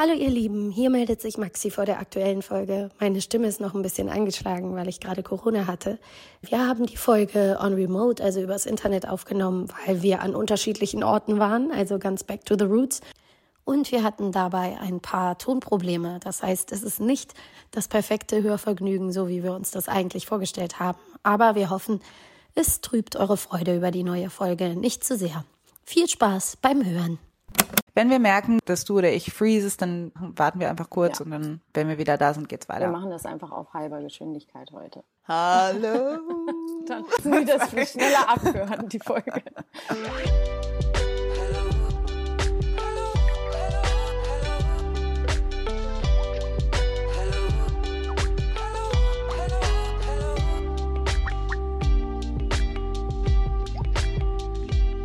Hallo ihr Lieben, hier meldet sich Maxi vor der aktuellen Folge. Meine Stimme ist noch ein bisschen angeschlagen, weil ich gerade Corona hatte. Wir haben die Folge on remote, also übers Internet aufgenommen, weil wir an unterschiedlichen Orten waren, also ganz back to the roots. Und wir hatten dabei ein paar Tonprobleme. Das heißt, es ist nicht das perfekte Hörvergnügen, so wie wir uns das eigentlich vorgestellt haben. Aber wir hoffen, es trübt eure Freude über die neue Folge nicht zu sehr. Viel Spaß beim Hören. Wenn wir merken, dass du oder ich freezest, dann warten wir einfach kurz ja. und dann, wenn wir wieder da sind, geht's weiter. Wir machen das einfach auf halber Geschwindigkeit heute. Hallo. dann müssen wir das viel schneller abhören, die Folge.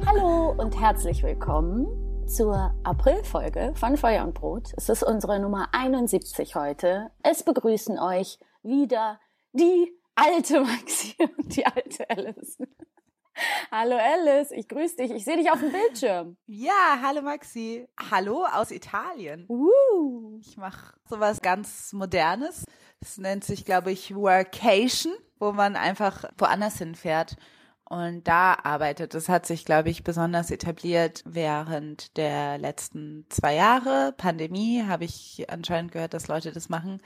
Hallo und herzlich willkommen zur Aprilfolge von Feuer und Brot. Es ist unsere Nummer 71 heute. Es begrüßen euch wieder die alte Maxi und die alte Alice. Hallo Alice, ich grüße dich. Ich sehe dich auf dem Bildschirm. Ja, hallo Maxi. Hallo aus Italien. Uh. Ich mache sowas ganz Modernes. Das nennt sich, glaube ich, Workation, wo man einfach woanders hinfährt und da arbeitet. Das hat sich, glaube ich, besonders etabliert während der letzten zwei Jahre. Pandemie habe ich anscheinend gehört, dass Leute das machen.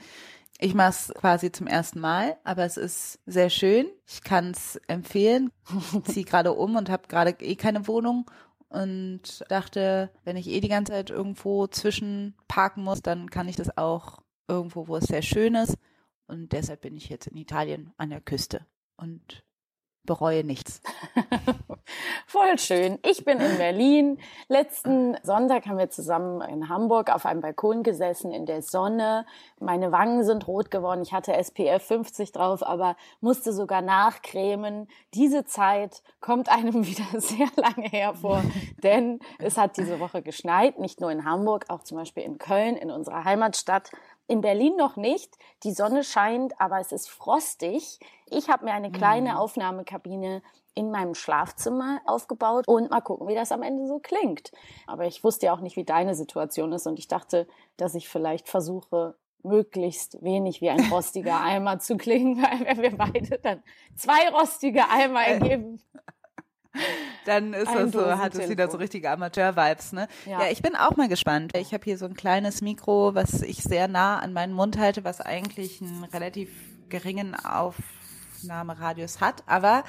Ich mache es quasi zum ersten Mal, aber es ist sehr schön. Ich kann es empfehlen. Ziehe gerade um und habe gerade eh keine Wohnung und dachte, wenn ich eh die ganze Zeit irgendwo zwischen parken muss, dann kann ich das auch irgendwo, wo es sehr schön ist. Und deshalb bin ich jetzt in Italien an der Küste und bereue nichts. Voll schön. Ich bin in Berlin. Letzten Sonntag haben wir zusammen in Hamburg auf einem Balkon gesessen in der Sonne. Meine Wangen sind rot geworden. Ich hatte SPF 50 drauf, aber musste sogar nachcremen. Diese Zeit kommt einem wieder sehr lange hervor, denn es hat diese Woche geschneit, nicht nur in Hamburg, auch zum Beispiel in Köln, in unserer Heimatstadt. In Berlin noch nicht. Die Sonne scheint, aber es ist frostig. Ich habe mir eine kleine mhm. Aufnahmekabine in meinem Schlafzimmer aufgebaut und mal gucken, wie das am Ende so klingt. Aber ich wusste ja auch nicht, wie deine Situation ist und ich dachte, dass ich vielleicht versuche, möglichst wenig wie ein rostiger Eimer zu klingen, weil wenn wir beide dann zwei rostige Eimer ergeben, dann ist das so, hat es wieder so richtige Amateur-Vibes, ne? Ja. ja, ich bin auch mal gespannt. Ich habe hier so ein kleines Mikro, was ich sehr nah an meinen Mund halte, was eigentlich einen relativ geringen Auf Aufnahmeradius hat. Aber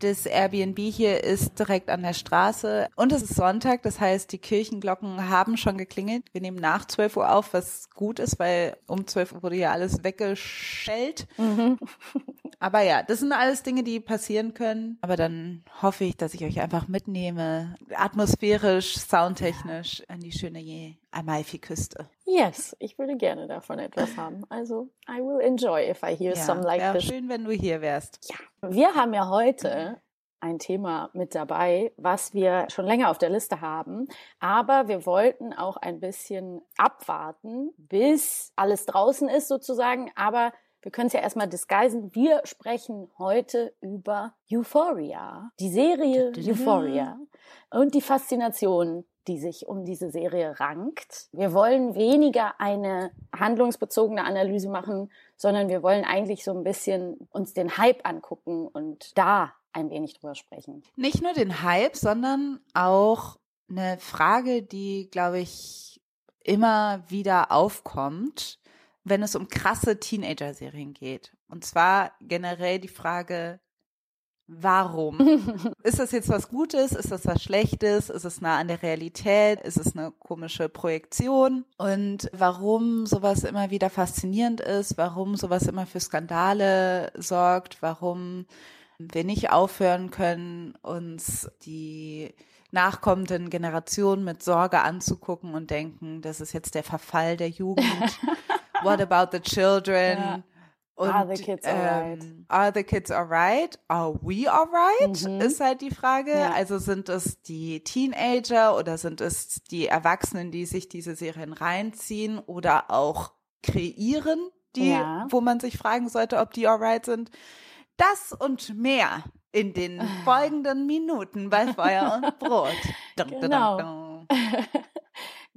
das Airbnb hier ist direkt an der Straße und es ist Sonntag, das heißt, die Kirchenglocken haben schon geklingelt. Wir nehmen nach 12 Uhr auf, was gut ist, weil um 12 Uhr wurde ja alles weggeschellt. Mhm. Aber ja, das sind alles Dinge, die passieren können. Aber dann hoffe ich, dass ich euch einfach mitnehme, atmosphärisch, soundtechnisch an die schöne Amalfi-Küste. Yes, ich würde gerne davon etwas haben. Also, I will enjoy if I hear ja, some like this. schön, wenn du hier wärst. Ja, wir haben ja heute ein Thema mit dabei, was wir schon länger auf der Liste haben. Aber wir wollten auch ein bisschen abwarten, bis alles draußen ist sozusagen. Aber wir können es ja erstmal disguisen. Wir sprechen heute über Euphoria, die Serie Euphoria und die Faszination die sich um diese Serie rankt. Wir wollen weniger eine handlungsbezogene Analyse machen, sondern wir wollen eigentlich so ein bisschen uns den Hype angucken und da ein wenig drüber sprechen. Nicht nur den Hype, sondern auch eine Frage, die, glaube ich, immer wieder aufkommt, wenn es um krasse Teenager-Serien geht. Und zwar generell die Frage, Warum? ist das jetzt was Gutes? Ist das was Schlechtes? Ist es nah an der Realität? Ist es eine komische Projektion? Und warum sowas immer wieder faszinierend ist? Warum sowas immer für Skandale sorgt? Warum wir nicht aufhören können, uns die nachkommenden Generationen mit Sorge anzugucken und denken, das ist jetzt der Verfall der Jugend. What about the children? Ja. Und, are the kids alright? Ähm, are the kids alright? Are we alright? Mhm. Ist halt die Frage. Ja. Also sind es die Teenager oder sind es die Erwachsenen, die sich diese Serien reinziehen oder auch kreieren, die, ja. wo man sich fragen sollte, ob die alright sind? Das und mehr in den folgenden Minuten bei Feuer und Brot. Dun, genau. Dun, dun,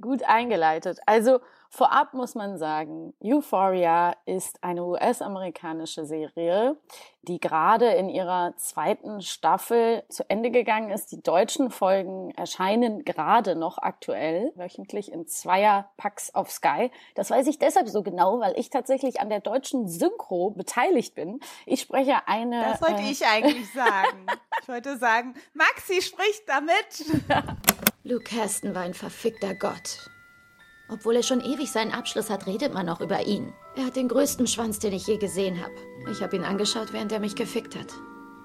Gut eingeleitet. Also vorab muss man sagen, Euphoria ist eine US-amerikanische Serie, die gerade in ihrer zweiten Staffel zu Ende gegangen ist. Die deutschen Folgen erscheinen gerade noch aktuell, wöchentlich in Zweierpacks auf Sky. Das weiß ich deshalb so genau, weil ich tatsächlich an der deutschen Synchro beteiligt bin. Ich spreche eine. Das wollte äh, ich eigentlich sagen. ich wollte sagen, Maxi spricht damit. Luke Caston war ein verfickter Gott. Obwohl er schon ewig seinen Abschluss hat, redet man noch über ihn. Er hat den größten Schwanz, den ich je gesehen habe. Ich habe ihn angeschaut, während er mich gefickt hat.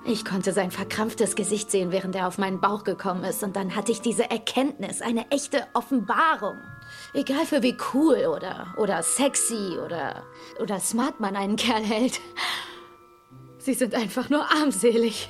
Ich konnte sein verkrampftes Gesicht sehen, während er auf meinen Bauch gekommen ist. Und dann hatte ich diese Erkenntnis, eine echte Offenbarung. Egal für wie cool oder, oder sexy oder, oder smart man einen Kerl hält. Sie sind einfach nur armselig.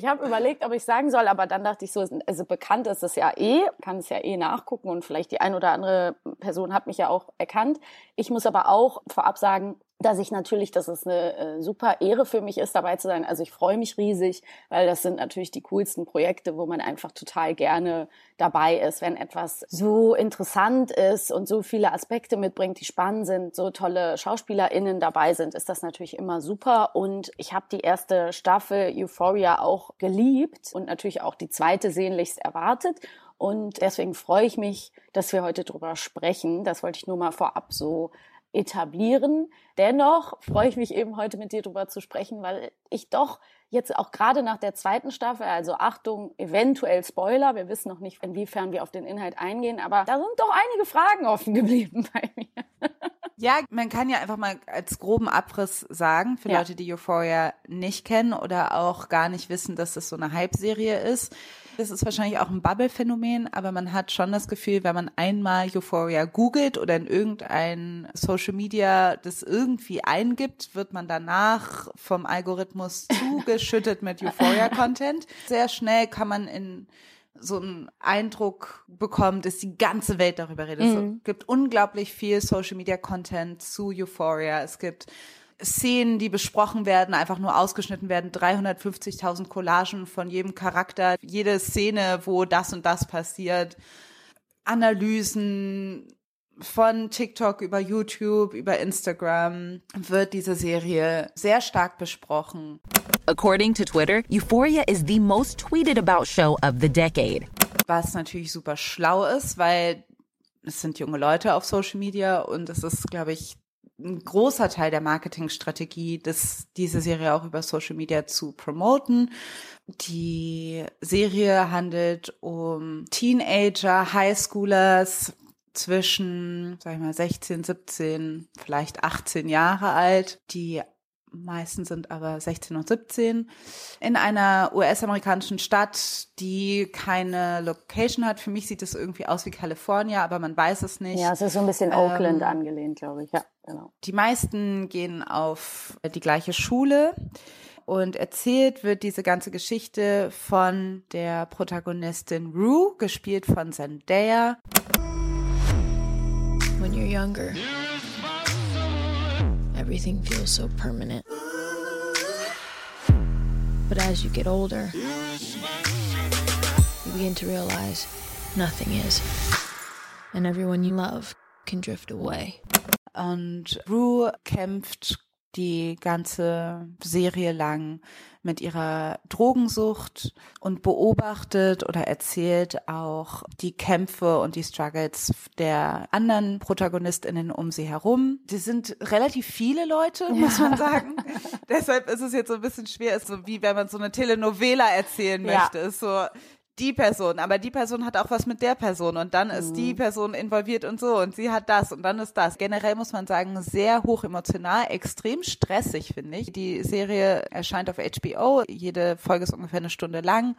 Ich habe überlegt, ob ich sagen soll, aber dann dachte ich so, also bekannt ist es ja eh, kann es ja eh nachgucken und vielleicht die ein oder andere Person hat mich ja auch erkannt. Ich muss aber auch vorab sagen, dass ich natürlich, dass es eine äh, super Ehre für mich ist, dabei zu sein. Also ich freue mich riesig, weil das sind natürlich die coolsten Projekte, wo man einfach total gerne dabei ist, wenn etwas so interessant ist und so viele Aspekte mitbringt, die spannend sind, so tolle SchauspielerInnen dabei sind, ist das natürlich immer super. Und ich habe die erste Staffel Euphoria auch geliebt und natürlich auch die zweite sehnlichst erwartet. Und deswegen freue ich mich, dass wir heute drüber sprechen. Das wollte ich nur mal vorab so etablieren. Dennoch freue ich mich eben heute mit dir darüber zu sprechen, weil ich doch jetzt auch gerade nach der zweiten Staffel, also Achtung, eventuell Spoiler, wir wissen noch nicht, inwiefern wir auf den Inhalt eingehen, aber da sind doch einige Fragen offen geblieben bei mir. Ja, man kann ja einfach mal als groben Abriss sagen, für ja. Leute, die Euphoria nicht kennen oder auch gar nicht wissen, dass das so eine Hype-Serie ist. Das ist wahrscheinlich auch ein Bubble-Phänomen, aber man hat schon das Gefühl, wenn man einmal Euphoria googelt oder in irgendein Social Media das irgendwie eingibt, wird man danach vom Algorithmus zugeschüttet mit Euphoria-Content. Sehr schnell kann man in so einen Eindruck bekommen, dass die ganze Welt darüber redet. Mhm. Es gibt unglaublich viel Social Media Content zu Euphoria. Es gibt Szenen, die besprochen werden, einfach nur ausgeschnitten werden, 350.000 Collagen von jedem Charakter, jede Szene, wo das und das passiert, Analysen von TikTok über YouTube, über Instagram wird diese Serie sehr stark besprochen. According to Twitter, Euphoria is the most tweeted about show of the decade. Was natürlich super schlau ist, weil es sind junge Leute auf Social Media und es ist, glaube ich, ein großer Teil der Marketingstrategie, das, diese Serie auch über Social Media zu promoten. Die Serie handelt um Teenager, Highschoolers zwischen, sag ich mal, 16, 17, vielleicht 18 Jahre alt, die meisten sind aber 16 und 17, in einer US-amerikanischen Stadt, die keine Location hat. Für mich sieht es irgendwie aus wie Kalifornien, aber man weiß es nicht. Ja, es ist so ein bisschen Oakland ähm, angelehnt, glaube ich. Ja, genau. Die meisten gehen auf die gleiche Schule. Und erzählt wird diese ganze Geschichte von der Protagonistin Rue, gespielt von Zendaya. When you're younger. everything feels so permanent. But as you get older, you begin to realize nothing is. And everyone you love can drift away. Und Rue kämpft die ganze Serie lang mit ihrer Drogensucht und beobachtet oder erzählt auch die Kämpfe und die Struggles der anderen Protagonistinnen um sie herum. Die sind relativ viele Leute, muss man sagen. Deshalb ist es jetzt so ein bisschen schwer, ist so wie wenn man so eine Telenovela erzählen möchte. Ja. Ist so die Person, aber die Person hat auch was mit der Person und dann ist mhm. die Person involviert und so und sie hat das und dann ist das. Generell muss man sagen, sehr hoch emotional, extrem stressig, finde ich. Die Serie erscheint auf HBO, jede Folge ist ungefähr eine Stunde lang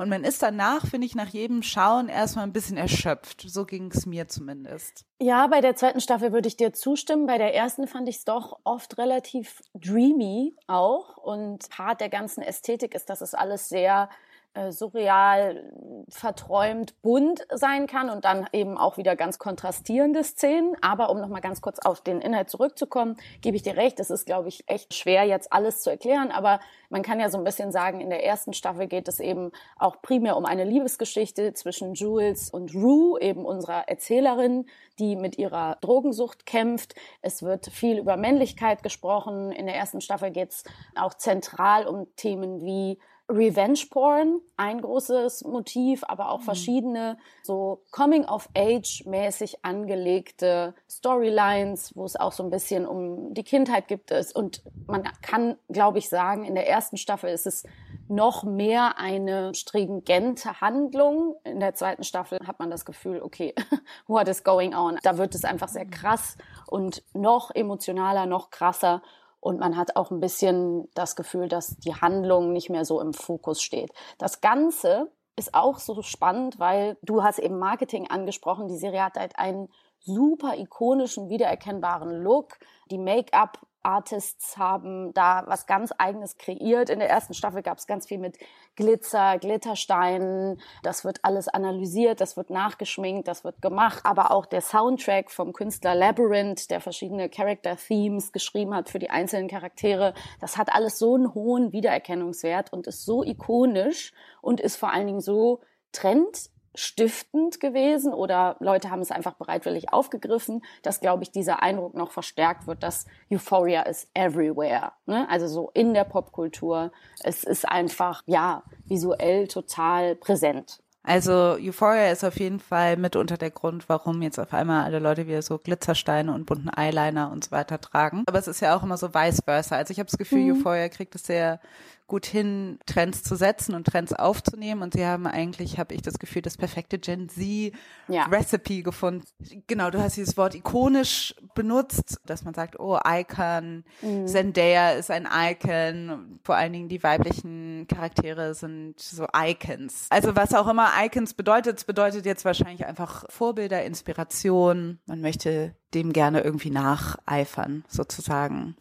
und man ist danach, finde ich, nach jedem Schauen erstmal ein bisschen erschöpft. So ging es mir zumindest. Ja, bei der zweiten Staffel würde ich dir zustimmen. Bei der ersten fand ich es doch oft relativ dreamy auch und Part der ganzen Ästhetik ist, dass es alles sehr äh, surreal, verträumt, bunt sein kann und dann eben auch wieder ganz kontrastierende Szenen. Aber um nochmal ganz kurz auf den Inhalt zurückzukommen, gebe ich dir recht, es ist, glaube ich, echt schwer, jetzt alles zu erklären. Aber man kann ja so ein bisschen sagen, in der ersten Staffel geht es eben auch primär um eine Liebesgeschichte zwischen Jules und Rue, eben unserer Erzählerin, die mit ihrer Drogensucht kämpft. Es wird viel über Männlichkeit gesprochen. In der ersten Staffel geht es auch zentral um Themen wie Revenge Porn, ein großes Motiv, aber auch mhm. verschiedene so Coming of Age mäßig angelegte Storylines, wo es auch so ein bisschen um die Kindheit gibt es und man kann, glaube ich, sagen, in der ersten Staffel ist es noch mehr eine stringente Handlung. In der zweiten Staffel hat man das Gefühl, okay, what is going on? Da wird es einfach sehr mhm. krass und noch emotionaler, noch krasser und man hat auch ein bisschen das Gefühl, dass die Handlung nicht mehr so im Fokus steht. Das Ganze ist auch so spannend, weil du hast eben Marketing angesprochen. Die Serie hat halt einen super ikonischen, wiedererkennbaren Look. Die Make-up Artists haben da was ganz eigenes kreiert. In der ersten Staffel gab es ganz viel mit Glitzer, Glittersteinen. Das wird alles analysiert, das wird nachgeschminkt, das wird gemacht. Aber auch der Soundtrack vom Künstler Labyrinth, der verschiedene Character Themes geschrieben hat für die einzelnen Charaktere, das hat alles so einen hohen Wiedererkennungswert und ist so ikonisch und ist vor allen Dingen so trend stiftend gewesen oder Leute haben es einfach bereitwillig aufgegriffen, dass, glaube ich, dieser Eindruck noch verstärkt wird, dass Euphoria ist everywhere. Ne? Also so in der Popkultur. Es ist einfach, ja, visuell total präsent. Also Euphoria ist auf jeden Fall mitunter der Grund, warum jetzt auf einmal alle Leute wieder so Glitzersteine und bunten Eyeliner und so weiter tragen. Aber es ist ja auch immer so vice versa. Also ich habe das Gefühl, mhm. Euphoria kriegt es sehr gut hin, Trends zu setzen und Trends aufzunehmen. Und sie haben eigentlich, habe ich das Gefühl, das perfekte Gen Z ja. Recipe gefunden. Genau, du hast dieses Wort ikonisch benutzt, dass man sagt, oh, Icon, mhm. Zendaya ist ein Icon. Vor allen Dingen die weiblichen Charaktere sind so Icons. Also was auch immer Icons bedeutet, es bedeutet jetzt wahrscheinlich einfach Vorbilder, Inspiration. Man möchte dem gerne irgendwie nacheifern, sozusagen.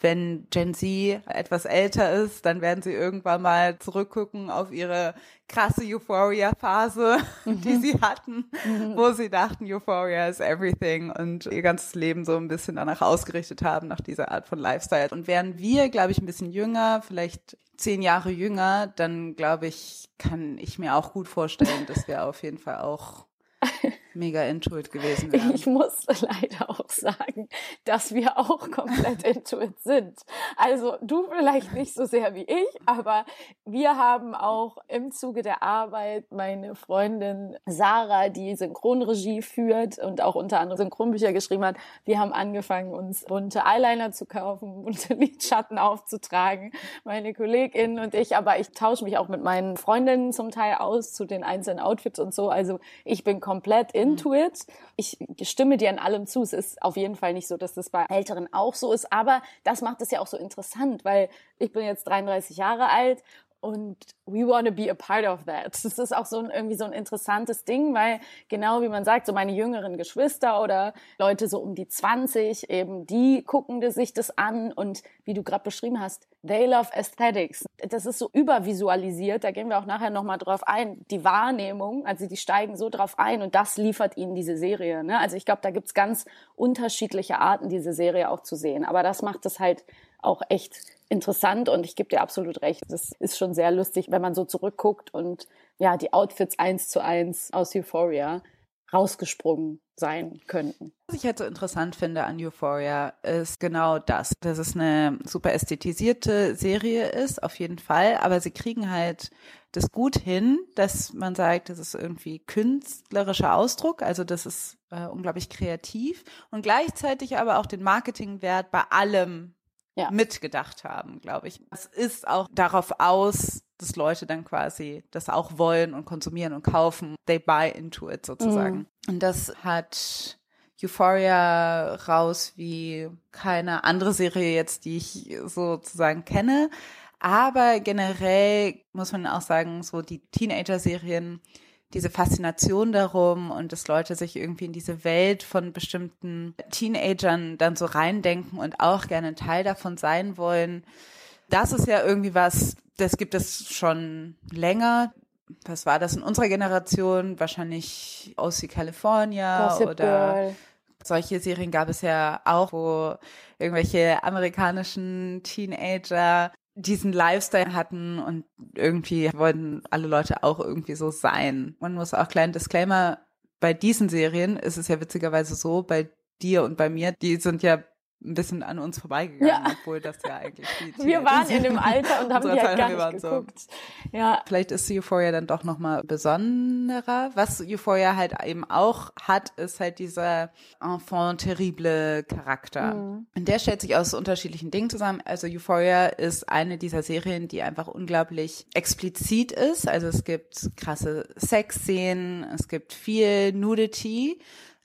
Wenn Gen Z etwas älter ist, dann werden sie irgendwann mal zurückgucken auf ihre krasse Euphoria-Phase, mhm. die sie hatten, mhm. wo sie dachten, Euphoria is everything und ihr ganzes Leben so ein bisschen danach ausgerichtet haben, nach dieser Art von Lifestyle. Und wären wir, glaube ich, ein bisschen jünger, vielleicht zehn Jahre jünger, dann glaube ich, kann ich mir auch gut vorstellen, dass wir auf jeden Fall auch mega intuit gewesen wären. Ich muss leider auch sagen, dass wir auch komplett intuit sind. Also du vielleicht nicht so sehr wie ich, aber wir haben auch im Zuge der Arbeit meine Freundin Sarah, die Synchronregie führt und auch unter anderem Synchronbücher geschrieben hat, wir haben angefangen, uns bunte Eyeliner zu kaufen, bunte Lidschatten aufzutragen, meine Kollegin und ich, aber ich tausche mich auch mit meinen Freundinnen zum Teil aus zu den einzelnen Outfits und so. Also ich bin komplett into it. Ich stimme dir an allem zu. Es ist auf jeden Fall nicht so, dass das bei Älteren auch so ist, aber das macht es ja auch so interessant, weil ich bin jetzt 33 Jahre alt und we want to be a part of that. Das ist auch so ein, irgendwie so ein interessantes Ding, weil genau wie man sagt, so meine jüngeren Geschwister oder Leute so um die 20 eben, die gucken sich das an und wie du gerade beschrieben hast, they love aesthetics. Das ist so übervisualisiert, da gehen wir auch nachher nochmal drauf ein. Die Wahrnehmung, also die steigen so drauf ein und das liefert ihnen diese Serie. Ne? Also ich glaube, da gibt's ganz unterschiedliche Arten, diese Serie auch zu sehen. Aber das macht es halt auch echt interessant und ich gebe dir absolut recht. Das ist schon sehr lustig, wenn man so zurückguckt und ja, die Outfits eins zu eins aus Euphoria rausgesprungen sein könnten. Was ich halt so interessant finde an Euphoria ist genau das, dass es eine super ästhetisierte Serie ist, auf jeden Fall, aber sie kriegen halt das gut hin, dass man sagt, das ist irgendwie künstlerischer Ausdruck, also das ist äh, unglaublich kreativ und gleichzeitig aber auch den Marketingwert bei allem ja. mitgedacht haben, glaube ich. Es ist auch darauf aus, dass Leute dann quasi das auch wollen und konsumieren und kaufen. They buy into it sozusagen. Mhm. Und das hat Euphoria raus wie keine andere Serie jetzt, die ich sozusagen kenne. Aber generell muss man auch sagen, so die Teenager-Serien diese Faszination darum und dass Leute sich irgendwie in diese Welt von bestimmten Teenagern dann so reindenken und auch gerne ein Teil davon sein wollen. Das ist ja irgendwie was, Das gibt es schon länger. Was war das in unserer Generation? Wahrscheinlich OC California Gossip oder Girl. solche Serien gab es ja auch, wo irgendwelche amerikanischen Teenager diesen Lifestyle hatten und irgendwie wollten alle Leute auch irgendwie so sein. Man muss auch kleinen Disclaimer, bei diesen Serien ist es ja witzigerweise so, bei dir und bei mir, die sind ja ein bisschen an uns vorbeigegangen, Ja. obwohl das ja eigentlich die Wir waren in dem Alter und haben die halt Zeit, gar nicht waren so. geguckt. Ja, Vielleicht ist Euphoria dann doch nochmal besonderer. Was Euphoria halt eben auch hat, ist halt dieser enfant terrible Charakter. Mhm. Und der stellt sich aus unterschiedlichen Dingen zusammen. Also Euphoria ist eine dieser Serien, die einfach unglaublich explizit ist. Also es gibt krasse Sexszenen, es gibt viel Nudity.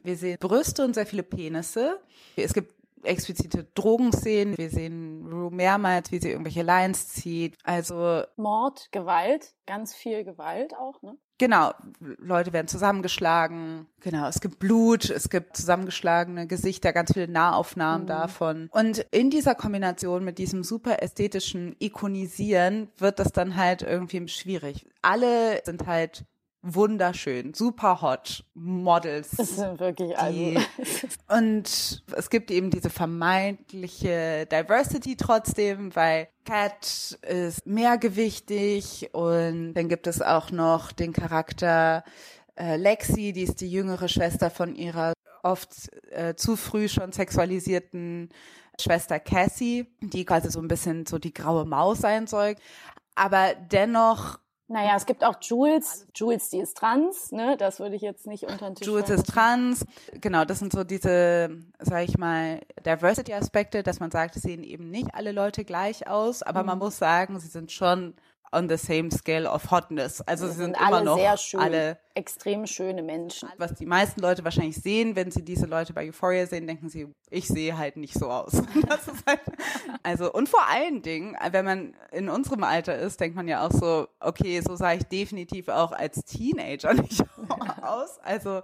Wir sehen Brüste und sehr viele Penisse. Es gibt explizite Drogenszenen. Wir sehen Rue mehrmals, wie sie irgendwelche Lines zieht. Also Mord, Gewalt, ganz viel Gewalt auch, ne? Genau, Leute werden zusammengeschlagen. Genau, es gibt Blut, es gibt zusammengeschlagene Gesichter, ganz viele Nahaufnahmen davon. Und in dieser Kombination mit diesem super ästhetischen Ikonisieren wird das dann halt irgendwie schwierig. Alle sind halt wunderschön, super hot Models. Das sind wirklich also. Die- Und es gibt eben diese vermeintliche Diversity trotzdem, weil Cat ist mehrgewichtig und dann gibt es auch noch den Charakter äh, Lexi, die ist die jüngere Schwester von ihrer oft äh, zu früh schon sexualisierten Schwester Cassie, die quasi so ein bisschen so die graue Maus sein soll. Aber dennoch Naja, es gibt auch Jules. Jules, die ist trans, ne? Das würde ich jetzt nicht unter den Tisch Jules fallen ist trans. Genau, das sind so diese, sag ich mal, Diversity-Aspekte, dass man sagt, es sehen eben nicht alle Leute gleich aus, aber Mhm. man muss sagen, sie sind schon on the same scale of hotness. Also sie sind, sind immer alle noch sehr schön, alle, extrem schöne Menschen. was die meisten Leute wahrscheinlich sehen, wenn sie diese Leute bei Euphoria sehen, denken sie, ich sehe halt nicht so aus. Halt, also, und vor allen Dingen, wenn man in unserem Alter ist, denkt man ja auch so, okay, so sah ich definitiv auch als Teenager nicht aus. Also,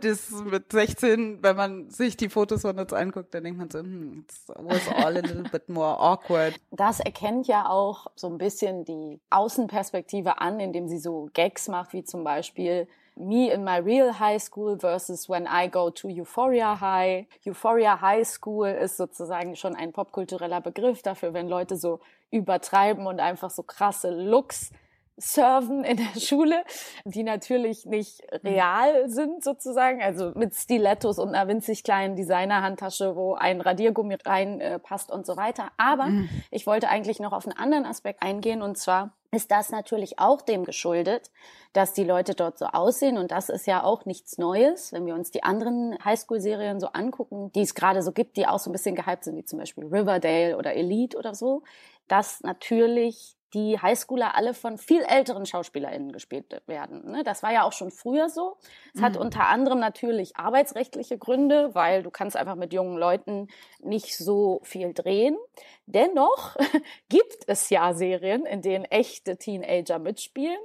das mit 16, wenn man sich die Fotos von uns anguckt, dann denkt man so, hm, it was all a little bit more awkward. Das erkennt ja auch so ein bisschen die Außenperspektive an, indem sie so Gags macht, wie zum Beispiel Me in my real high school versus when I go to Euphoria High. Euphoria High School ist sozusagen schon ein popkultureller Begriff dafür, wenn Leute so übertreiben und einfach so krasse Looks surfen in der Schule, die natürlich nicht real sind sozusagen, also mit Stilettos und einer winzig kleinen Designer-Handtasche, wo ein Radiergummi reinpasst äh, und so weiter. Aber ich wollte eigentlich noch auf einen anderen Aspekt eingehen. Und zwar ist das natürlich auch dem geschuldet, dass die Leute dort so aussehen. Und das ist ja auch nichts Neues, wenn wir uns die anderen Highschool-Serien so angucken, die es gerade so gibt, die auch so ein bisschen gehypt sind, wie zum Beispiel Riverdale oder Elite oder so, dass natürlich die Highschooler alle von viel älteren SchauspielerInnen gespielt werden. ne? Das war ja auch schon früher so. Es hat unter anderem natürlich arbeitsrechtliche Gründe, weil du kannst einfach mit jungen Leuten nicht so viel drehen. Dennoch gibt es ja Serien, in denen echte Teenager mitspielen.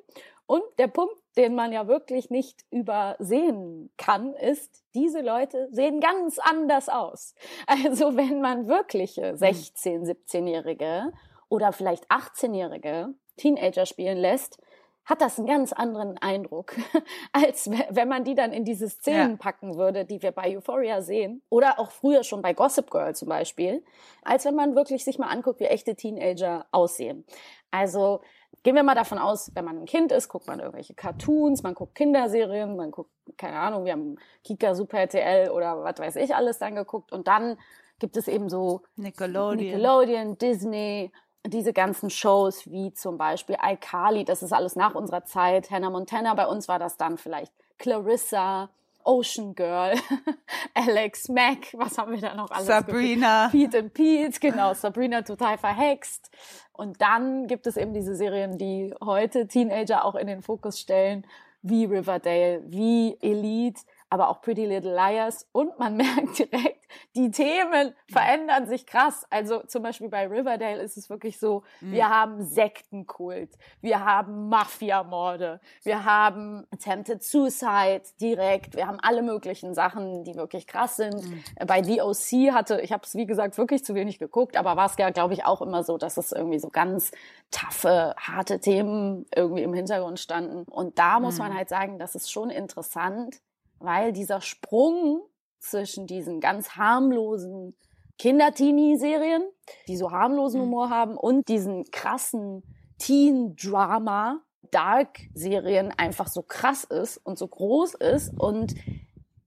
Und der Punkt, den man ja wirklich nicht übersehen kann, ist, diese Leute sehen ganz anders aus. Also wenn man wirkliche 16-, 17-Jährige oder vielleicht 18-Jährige Teenager spielen lässt, hat das einen ganz anderen Eindruck, als we- wenn man die dann in diese Szenen Ja. packen würde, die wir bei Euphoria sehen. Oder auch früher schon bei Gossip Girl zum Beispiel. Als wenn man wirklich sich mal anguckt, wie echte Teenager aussehen. Also gehen wir mal davon aus, wenn man ein Kind ist, guckt man irgendwelche Cartoons, man guckt Kinderserien, man guckt, keine Ahnung, wir haben Kika, Super RTL oder was weiß ich alles dann geguckt. Und dann gibt es eben so Nickelodeon. Nickelodeon, Disney, diese ganzen Shows wie zum Beispiel iCarly, das ist alles nach unserer Zeit. Hannah Montana, bei uns war das dann vielleicht Clarissa, Ocean Girl, Alex Mack, was haben wir da noch alles? Sabrina. geguckt? Pete and Pete, genau, Sabrina total verhext. Und dann gibt es eben diese Serien, die heute Teenager auch in den Fokus stellen, wie Riverdale, wie Elite. Aber auch Pretty Little Liars und man merkt direkt, die Themen verändern sich krass. Also zum Beispiel bei Riverdale ist es wirklich so, mhm. wir haben Sektenkult, wir haben Mafiamorde, wir haben Attempted Suicide direkt, wir haben alle möglichen Sachen, die wirklich krass sind. Mhm. Bei The OC hatte, ich habe es wie gesagt wirklich zu wenig geguckt, aber war es ja glaube ich auch immer so, dass es irgendwie so ganz taffe, harte Themen irgendwie im Hintergrund standen. Und da muss man mhm. halt sagen, das ist schon interessant, weil dieser Sprung zwischen diesen ganz harmlosen Kinder-Teenie-Serien, die so harmlosen mhm. Humor haben, und diesen krassen Teen-Drama, Dark-Serien einfach so krass ist und so groß ist. Und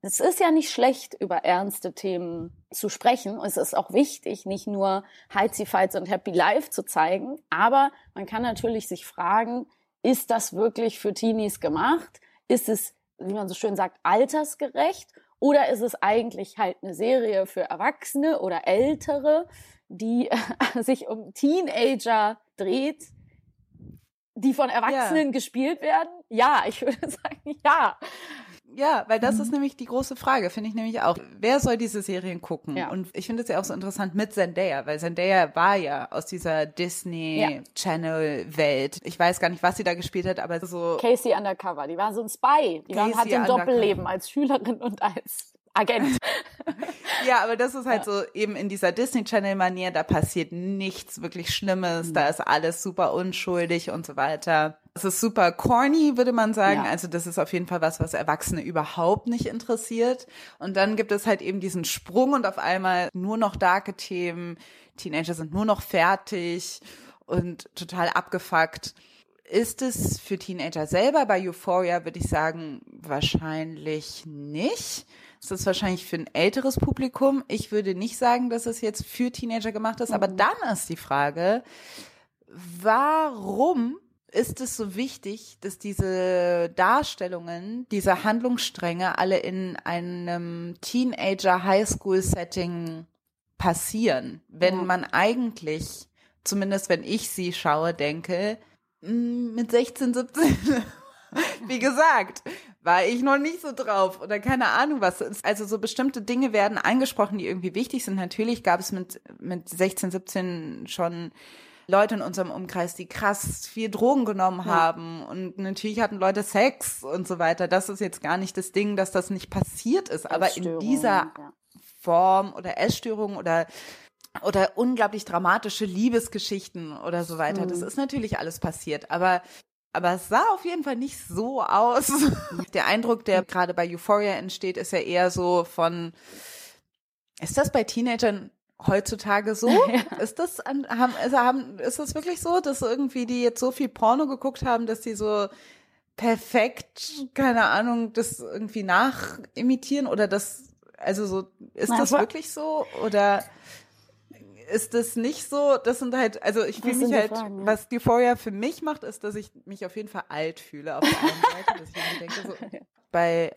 es ist ja nicht schlecht, über ernste Themen zu sprechen. Es ist auch wichtig, nicht nur Heizi Fights und Happy Life zu zeigen, aber man kann natürlich sich fragen, ist das wirklich für Teenies gemacht? Ist es wie man so schön sagt, altersgerecht? Oder ist es eigentlich halt eine Serie für Erwachsene oder Ältere, die sich um Teenager dreht, die von Erwachsenen ja. gespielt werden? Ja, ich würde sagen, ja. Ja, weil das mhm. ist nämlich die große Frage, finde ich nämlich auch. Wer soll diese Serien gucken? Ja. Und ich finde es ja auch so interessant mit Zendaya, weil Zendaya war ja aus dieser Disney ja. Channel Welt. Ich weiß gar nicht, was sie da gespielt hat, aber so. Casey Undercover, die war so ein Spy. Die war, hatte ein Doppelleben als Schülerin und als Agent. ja, aber das ist halt ja. so eben in dieser Disney Channel Manier, da passiert nichts wirklich Schlimmes, mhm. da ist alles super unschuldig und so weiter. Es ist super corny, würde man sagen. Ja. Also das ist auf jeden Fall was, was Erwachsene überhaupt nicht interessiert. Und dann gibt es halt eben diesen Sprung und auf einmal nur noch darke Themen. Teenager sind nur noch fertig und total abgefuckt. Ist es für Teenager selber bei Euphoria, würde ich sagen, wahrscheinlich nicht. Ist wahrscheinlich für ein älteres Publikum. Ich würde nicht sagen, dass es jetzt für Teenager gemacht ist. Aber mhm. dann ist die Frage, warum ist es so wichtig, dass diese Darstellungen, diese Handlungsstränge alle in einem Teenager Highschool Setting passieren, wenn ja. man eigentlich, zumindest wenn ich sie schaue, denke, mm, mit 16, 17, wie gesagt, war ich noch nicht so drauf oder keine Ahnung was. Also so bestimmte Dinge werden angesprochen, die irgendwie wichtig sind. Natürlich gab es mit, mit 16, 17 schon Leute in unserem Umkreis, die krass viel Drogen genommen ja. haben und natürlich hatten Leute Sex und so weiter. Das ist jetzt gar nicht das Ding, dass das nicht passiert ist, aber in dieser ja. Form oder Essstörung oder oder unglaublich dramatische Liebesgeschichten oder so weiter. Mhm. Das ist natürlich alles passiert, aber aber es sah auf jeden Fall nicht so aus. der Eindruck, der gerade bei Euphoria entsteht, ist ja eher so von, ist das bei Teenagern heutzutage so? Ja. Ist das an, haben, also haben, ist das wirklich so, dass irgendwie die jetzt so viel Porno geguckt haben, dass die so perfekt, keine Ahnung, das irgendwie nachimitieren oder das, also so, ist Na, das wirklich so oder? Ist das nicht so, das sind halt, also ich fühle mich halt, Fragen, ja. was Euphoria für mich macht, ist, dass ich mich auf jeden Fall alt fühle auf der einen Seite, dass ich mir denke, so, bei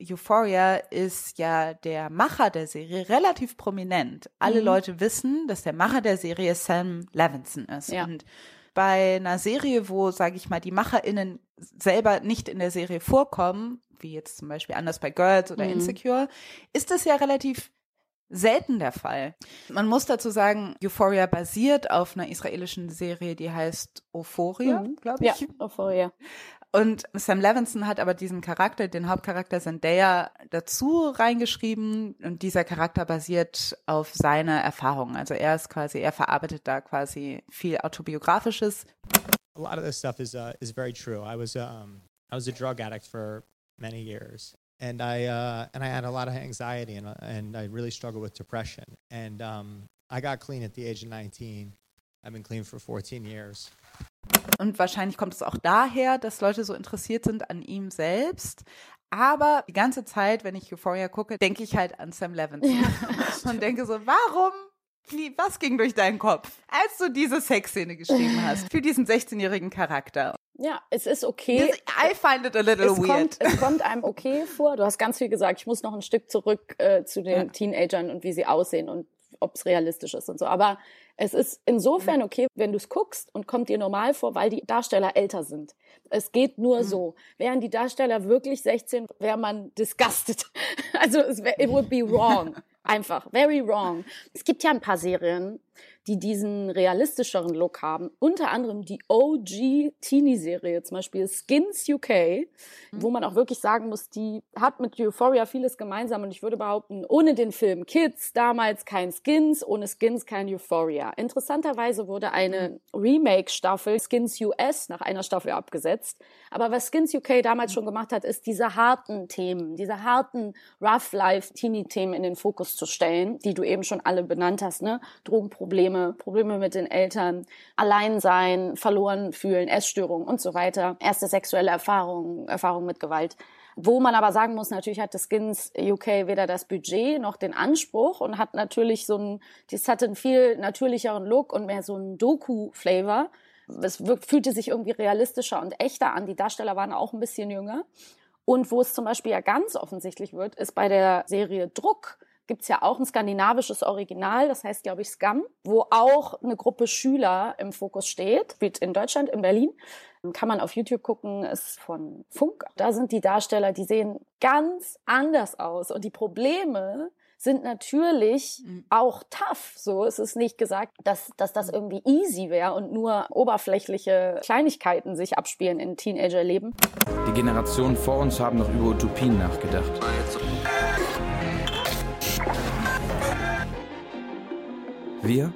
Euphoria ist ja der Macher der Serie relativ prominent. Alle mhm. Leute wissen, dass der Macher der Serie Sam Levinson ist. Ja. Und bei einer Serie, wo, sage ich mal, die MacherInnen selber nicht in der Serie vorkommen, wie jetzt zum Beispiel anders bei Girls oder mhm. Insecure, ist das ja relativ selten der Fall. Man muss dazu sagen, Euphoria basiert auf einer israelischen Serie, die heißt Euphoria, mhm. glaube ich. Ja, Euphoria. Und Sam Levinson hat aber diesen Charakter, den Hauptcharakter Zendaya, dazu reingeschrieben und dieser Charakter basiert auf seiner Erfahrung. Also er ist quasi, er verarbeitet da quasi viel autobiografisches. A lot of this stuff is uh, is very true. I was um I was a drug addict for many years. And I uh, and I had a lot of anxiety and and I really struggled with depression. And um, I got clean at the age of 19. I've been clean for 14 years. Und wahrscheinlich kommt es auch daher, dass Leute so interessiert sind an ihm selbst. Aber die ganze Zeit, wenn ich Euphoria gucke, denke ich halt an Sam Levinson ja. und denke so, warum was ging durch deinen Kopf, als du diese Sexszene geschrieben hast für diesen 16-jährigen Charakter? Ja, es ist okay. I find it a little es weird. Kommt, es kommt einem okay vor. Du hast ganz viel gesagt. Ich muss noch ein Stück zurück äh, zu den ja. Teenagern und wie sie aussehen und ob es realistisch ist und so. Aber es ist insofern okay, wenn du es guckst und kommt dir normal vor, weil die Darsteller älter sind. Es geht nur mhm. so. Wären die Darsteller wirklich 16, wäre man disgusted. Also es wär, it would be wrong. Einfach. Very wrong. Es gibt ja ein paar Serien, die diesen realistischeren Look haben. Unter anderem die OG Teenie-Serie, zum Beispiel Skins UK, mhm. wo man auch wirklich sagen muss, die hat mit Euphoria vieles gemeinsam und ich würde behaupten, ohne den Film Kids damals kein Skins, ohne Skins kein Euphoria. Interessanterweise wurde eine mhm. Remake-Staffel Skins US nach einer Staffel abgesetzt. Aber was Skins UK damals schon gemacht hat, ist diese harten Themen, diese harten Rough Life Teenie-Themen in den Fokus zu stellen, die du eben schon alle benannt hast, ne? Drogenprobleme, Probleme, Probleme mit den Eltern, Alleinsein, verloren fühlen, Essstörungen und so weiter, erste sexuelle Erfahrungen, Erfahrungen mit Gewalt. Wo man aber sagen muss, natürlich hat das Skins UK weder das Budget noch den Anspruch und hat natürlich so ein, das hatte einen viel natürlicheren Look und mehr so einen Doku-Flavor. Es fühlte sich irgendwie realistischer und echter an. Die Darsteller waren auch ein bisschen jünger. Und wo es zum Beispiel ja ganz offensichtlich wird, ist bei der Serie Druck gibt's ja auch ein skandinavisches Original, das heißt, glaube ich, Scum, wo auch eine Gruppe Schüler im Fokus steht, spielt in Deutschland, in Berlin. Kann man auf YouTube gucken, ist von Funk. Da sind die Darsteller, die sehen ganz anders aus. Und die Probleme sind natürlich mhm. auch tough. So, es ist nicht gesagt, dass, dass das irgendwie easy wäre und nur oberflächliche Kleinigkeiten sich abspielen in Teenagerleben. Die Generationen vor uns haben noch über Utopien nachgedacht. Wir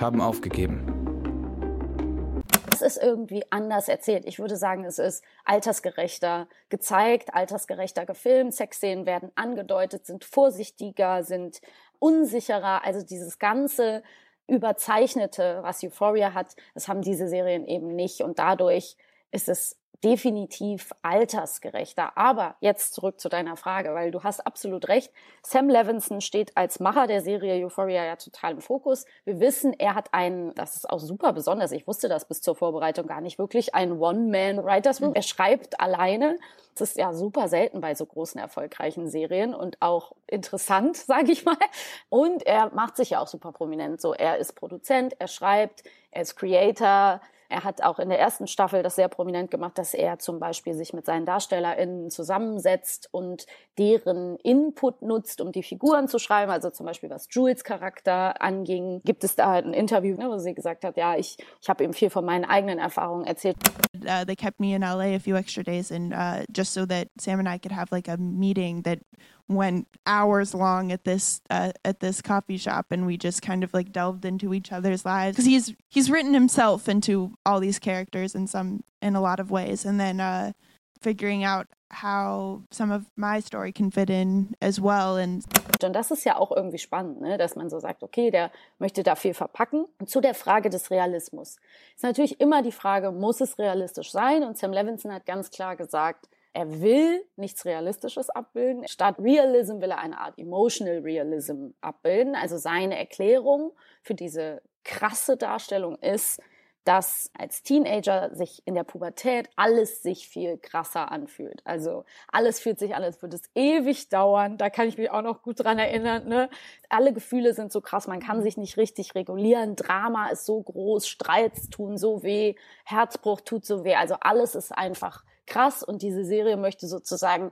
haben aufgegeben. Es ist irgendwie anders erzählt. Ich würde sagen, es ist altersgerechter gezeigt, altersgerechter gefilmt. Sexszenen werden angedeutet, sind vorsichtiger, sind unsicherer. Also dieses ganze überzeichnete, was Euphoria hat, das haben diese Serien eben nicht. Und dadurch ist es definitiv altersgerechter. Aber jetzt zurück zu deiner Frage, weil du hast absolut recht. Sam Levinson steht als Macher der Serie Euphoria ja total im Fokus. Wir wissen, er hat einen, das ist auch super besonders, ich wusste das bis zur Vorbereitung gar nicht wirklich, ein One-Man-Writers Room. Er schreibt alleine. Das ist ja super selten bei so großen, erfolgreichen Serien und auch interessant, sage ich mal. Und er macht sich ja auch super prominent. So, er ist Produzent, er schreibt, er ist Creator, er hat auch in der ersten Staffel das sehr prominent gemacht, dass er zum Beispiel sich mit seinen DarstellerInnen zusammensetzt und deren Input nutzt, um die Figuren zu schreiben. Also zum Beispiel, was Jules Charakter anging, gibt es da ein Interview, ne, wo sie gesagt hat, ja, ich, ich habe ihm viel von meinen eigenen Erfahrungen erzählt. Uh, they kept me in LA a few extra days and uh, just so that Sam and I could have like a meeting that went hours long at this uh, at this coffee shop and we just kind of like delved into each other's lives because he's he's written himself into all these characters in some in a lot of ways and then uh, figuring out how some of my story can fit in as well and und das ist ja auch irgendwie spannend, ne? dass man so sagt, okay, der möchte da viel verpacken. Und zu der Frage des Realismus ist natürlich immer die Frage, muss es realistisch sein? Und Sam Levinson hat ganz klar gesagt, er will nichts Realistisches abbilden. Statt Realism will er eine Art Emotional Realism abbilden. Also seine Erklärung für diese krasse Darstellung ist, dass als Teenager sich in der Pubertät alles sich viel krasser anfühlt. Also alles fühlt sich an, als würde es ewig dauern. Da kann ich mich auch noch gut dran erinnern. Ne? Alle Gefühle sind so krass, man kann sich nicht richtig regulieren. Drama ist so groß, Streits tun so weh, Herzbruch tut so weh. Also alles ist einfach krass und diese Serie möchte sozusagen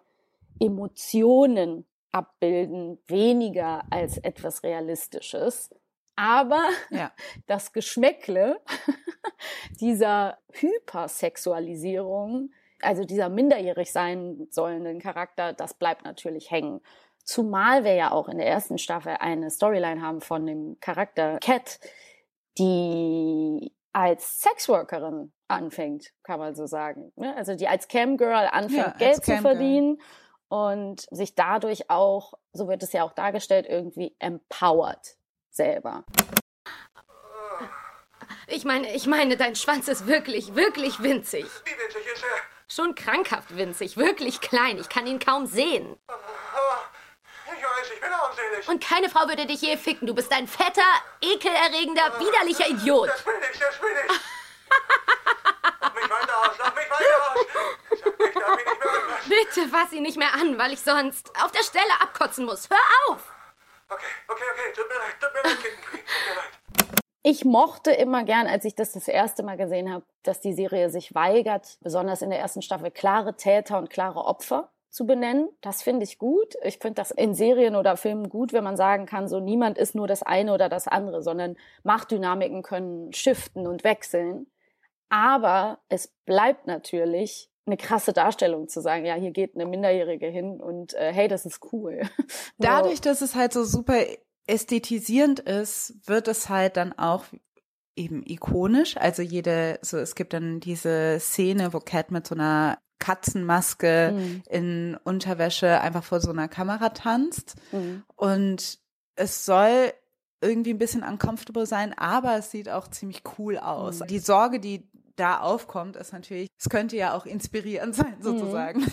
Emotionen abbilden, weniger als etwas Realistisches. Aber ja. das Geschmäckle dieser Hypersexualisierung, also dieser minderjährig sein sollenden Charakter, das bleibt natürlich hängen. Zumal wir ja auch in der ersten Staffel eine Storyline haben von dem Charakter Cat, die als Sexworkerin anfängt, kann man so sagen. Ne? Also die als Camgirl anfängt, ja, Geld zu verdienen und sich dadurch auch, so wird es ja auch dargestellt, irgendwie empowert selber. Ich meine, ich meine, dein Schwanz ist wirklich, wirklich winzig. Wie winzig ist er? Schon krankhaft winzig, wirklich klein. Ich kann ihn kaum sehen. Ich weiß, ich bin armselig. Und keine Frau würde dich je ficken. Du bist ein fetter, ekelerregender, widerlicher Idiot. Das bin ich, das bin ich. Lass mich weiter aus, lass mich weiter aus. Ich darf ihn nicht mehr anfassen. Bitte fass ihn nicht mehr an, weil ich sonst auf der Stelle abkotzen muss. Hör auf! Okay, okay, okay, tut mir leid, tut mir leid, Queen, tut mir leid. Ich mochte immer gern, als ich das das erste Mal gesehen habe, dass die Serie sich weigert, besonders in der ersten Staffel, klare Täter und klare Opfer zu benennen. Das finde ich gut. Ich finde das in Serien oder Filmen gut, wenn man sagen kann, so niemand ist nur das eine oder das andere, sondern Machtdynamiken können shiften und wechseln. Aber es bleibt natürlich eine krasse Darstellung zu sagen, ja, hier geht eine Minderjährige hin und äh, hey, das ist cool. Dadurch, dass es halt so super ästhetisierend ist, wird es halt dann auch eben ikonisch. Also jede, so es gibt dann diese Szene, wo Cat mit so einer Katzenmaske Mhm. in Unterwäsche einfach vor so einer Kamera tanzt. Mhm. Und es soll irgendwie ein bisschen uncomfortable sein, aber es sieht auch ziemlich cool aus. Mhm. Die Sorge, die da aufkommt, ist natürlich, es könnte ja auch inspirierend sein, sozusagen.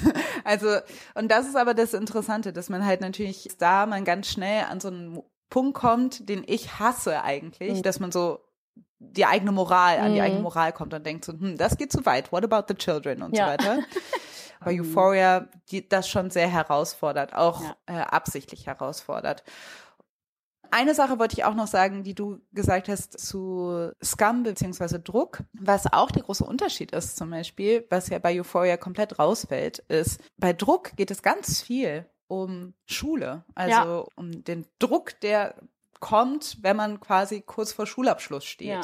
Also, und das ist aber das Interessante, dass man halt natürlich da man ganz schnell an so einen Punkt kommt, den ich hasse eigentlich, Mhm. dass man so die eigene Moral, an die Mhm. eigene Moral kommt und denkt so, hm, das geht zu weit, what about the children und Ja. so weiter. Bei Euphoria, die das schon sehr herausfordert, auch Ja. äh, absichtlich herausfordert. Eine Sache wollte ich auch noch sagen, die du gesagt hast zu Scum beziehungsweise Druck, was auch der große Unterschied ist zum Beispiel, was ja bei Euphoria komplett rausfällt, ist, bei Druck geht es ganz viel um Schule, also Ja. um den Druck, der kommt, wenn man quasi kurz vor Schulabschluss steht. Ja,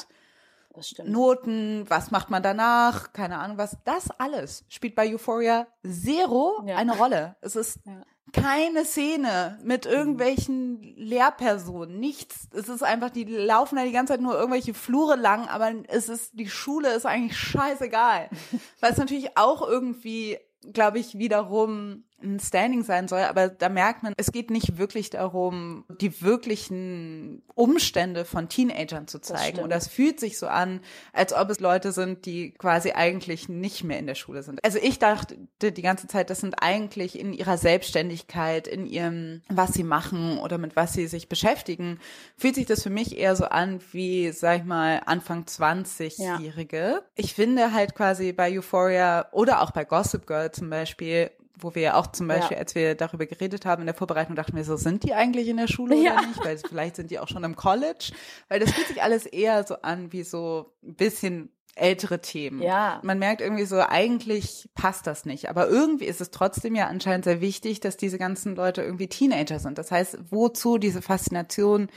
das stimmt. Noten, was macht man danach, keine Ahnung was. Das alles spielt bei Euphoria zero Ja. eine Rolle. Es ist Ja. keine Szene mit irgendwelchen Lehrpersonen, nichts. Es ist einfach, die laufen da die ganze Zeit nur irgendwelche Flure lang, aber es ist, die Schule ist eigentlich scheißegal. Weil es natürlich auch irgendwie, glaube ich, wiederum ein Standing sein soll, aber da merkt man, es geht nicht wirklich darum, die wirklichen Umstände von Teenagern zu zeigen. stimmt. Und das fühlt sich so an, als ob es Leute sind, die quasi eigentlich nicht mehr in der Schule sind. Also ich dachte die ganze Zeit, das sind eigentlich in ihrer Selbstständigkeit, in ihrem, was sie machen oder mit was sie sich beschäftigen, fühlt sich das für mich eher so an wie, sag ich mal, Anfang 20-Jährige. Ich finde halt quasi bei Euphoria oder auch bei Gossip Girl zum Beispiel, wo wir ja auch zum Beispiel, Ja. als wir darüber geredet haben in der Vorbereitung, dachten wir so, sind die eigentlich in der Schule Ja. oder nicht? Weil vielleicht sind die auch schon im College. Weil das fühlt sich alles eher so an wie so ein bisschen ältere Themen. Ja. Man merkt irgendwie so, eigentlich passt das nicht. Aber irgendwie ist es trotzdem ja anscheinend sehr wichtig, dass diese ganzen Leute irgendwie Teenager sind. Das heißt, wozu diese Faszination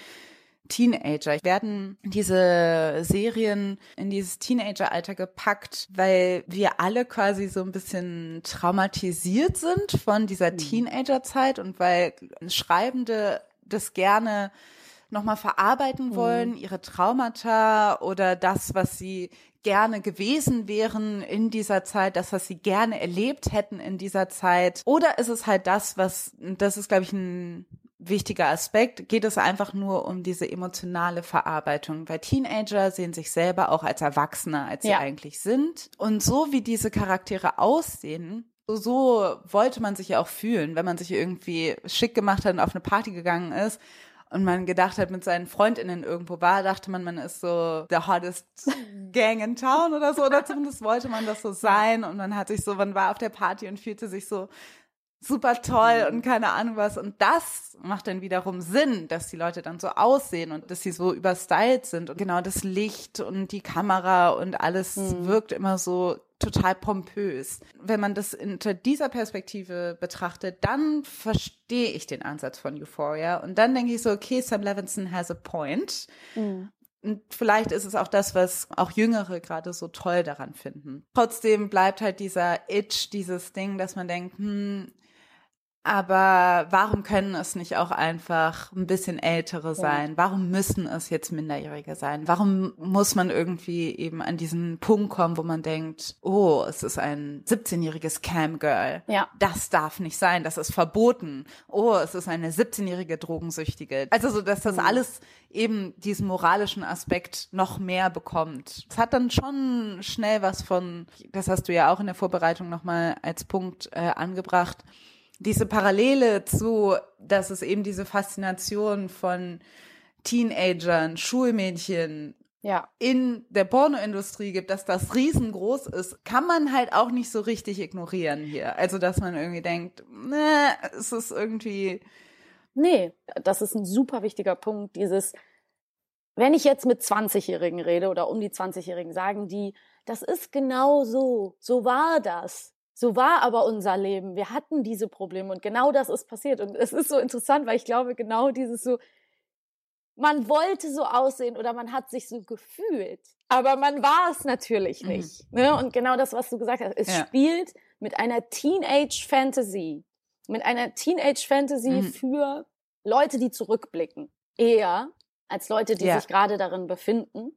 Teenager. Werden diese Serien in dieses Teenageralter gepackt, weil wir alle quasi so ein bisschen traumatisiert sind von dieser Teenagerzeit und weil Schreibende das gerne nochmal verarbeiten wollen, ihre Traumata oder das, was sie gerne gewesen wären in dieser Zeit, das, was sie gerne erlebt hätten in dieser Zeit. Oder ist es halt das, was, das ist, glaube ich, ein wichtiger Aspekt, geht es einfach nur um diese emotionale Verarbeitung, weil Teenager sehen sich selber auch als Erwachsener, als sie Ja. eigentlich sind. Und so wie diese Charaktere aussehen, so, so wollte man sich ja auch fühlen, wenn man sich irgendwie schick gemacht hat und auf eine Party gegangen ist und man gedacht hat, mit seinen Freundinnen irgendwo war, dachte man, man ist so the hottest gang in town oder so, oder zumindest wollte man das so sein und man hat sich so, man war auf der Party und fühlte sich so super toll und keine Ahnung was. Und das macht dann wiederum Sinn, dass die Leute dann so aussehen und dass sie so überstylt sind. Und genau das Licht und die Kamera und alles wirkt immer so total pompös. Wenn man das unter dieser Perspektive betrachtet, dann verstehe ich den Ansatz von Euphoria. Und dann denke ich so, okay, Sam Levinson has a point. Und vielleicht ist es auch das, was auch Jüngere gerade so toll daran finden. Trotzdem bleibt halt dieser Itch, dieses Ding, dass man denkt, hm, aber warum können es nicht auch einfach ein bisschen ältere sein? Warum müssen es jetzt Minderjährige sein? Warum muss man irgendwie eben an diesen Punkt kommen, wo man denkt, oh, es ist ein 17-jähriges Cam-Girl. Ja. Das darf nicht sein, das ist verboten. Oh, es ist eine 17-jährige Drogensüchtige. Also so, dass das alles eben diesen moralischen Aspekt noch mehr bekommt. Es hat dann schon schnell was von, das hast du ja auch in der Vorbereitung nochmal als Punkt äh, angebracht, diese Parallele zu, dass es eben diese Faszination von Teenagern, Schulmädchen Ja. in der Pornoindustrie gibt, dass das riesengroß ist, kann man halt auch nicht so richtig ignorieren hier. Also, dass man irgendwie denkt, ne, es ist irgendwie, Nee, das ist ein super wichtiger Punkt, dieses, wenn ich jetzt mit 20-Jährigen rede oder um die 20-Jährigen, sagen die, das ist genau so, so war das. So war aber unser Leben. Wir hatten diese Probleme und genau das ist passiert. Und es ist so interessant, weil ich glaube, genau dieses so, man wollte so aussehen oder man hat sich so gefühlt, aber man war es natürlich Mhm. nicht. Ne? Und genau das, was du gesagt hast, es Ja. spielt mit einer Teenage Fantasy, mit einer Teenage Fantasy Mhm. für Leute, die zurückblicken, eher als Leute, die Ja. sich gerade darin befinden.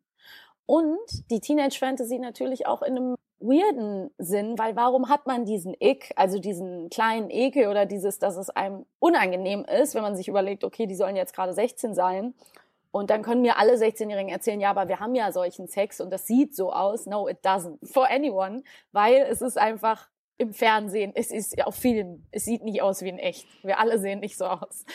Und die Teenage Fantasy natürlich auch in einem weirden Sinn, weil warum hat man diesen Ick, also diesen kleinen Ekel oder dieses, dass es einem unangenehm ist, wenn man sich überlegt, okay, die sollen jetzt gerade 16 sein. Und dann können mir alle 16-Jährigen erzählen, ja, aber wir haben ja solchen Sex und das sieht so aus. No, it doesn't. For anyone. Weil es ist einfach im Fernsehen, es ist auf Film, es sieht nicht aus wie in echt. Wir alle sehen nicht so aus.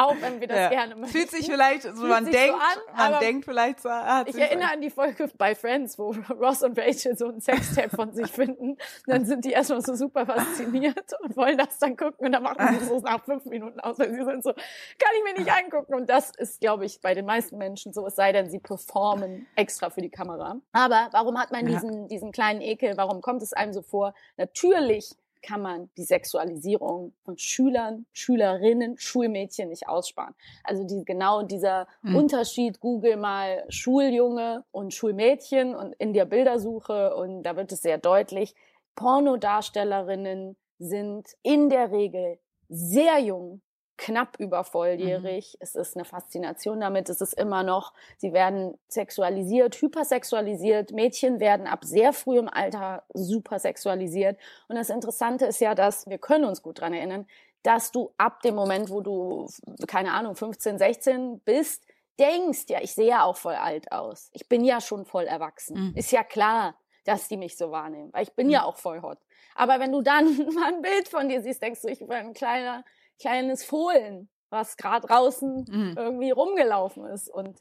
Auch wenn wir das Ja. gerne möchten. Fühlt sich vielleicht, so Fühlt man sich so denkt, an, man denkt vielleicht so, ah, hat ich erinnere an die Folge bei Friends, wo Ross und Rachel so ein Sextape von sich finden. Dann sind die erstmal so super fasziniert und wollen das dann gucken und dann machen sie so nach fünf Minuten aus, weil sie sind so, kann ich mir nicht angucken. Und das ist, glaube ich, bei den meisten Menschen so, es sei denn, sie performen extra für die Kamera. Aber warum hat man Ja. diesen, diesen kleinen Ekel? Warum kommt es einem so vor? Natürlich kann man die Sexualisierung von Schülern, Schülerinnen, Schulmädchen nicht aussparen. Also die, genau dieser Mhm. Unterschied, google mal Schuljunge und Schulmädchen und in der Bildersuche und da wird es sehr deutlich, Pornodarstellerinnen sind in der Regel sehr jung, knapp über volljährig. Es ist eine Faszination damit. Es ist immer noch, sie werden sexualisiert, hypersexualisiert. Mädchen werden ab sehr frühem Alter super sexualisiert. Und das Interessante ist ja, dass wir können uns gut dran erinnern, dass du ab dem Moment, wo du, keine Ahnung, 15, 16 bist, denkst, ja, ich sehe ja auch voll alt aus. Ich bin ja schon voll erwachsen. Mhm. Ist ja klar, dass die mich so wahrnehmen, weil ich bin ja auch voll hot. Aber wenn du dann mal ein Bild von dir siehst, denkst du, ich bin ein kleiner, kleines Fohlen, was gerade draußen Mhm. irgendwie rumgelaufen ist und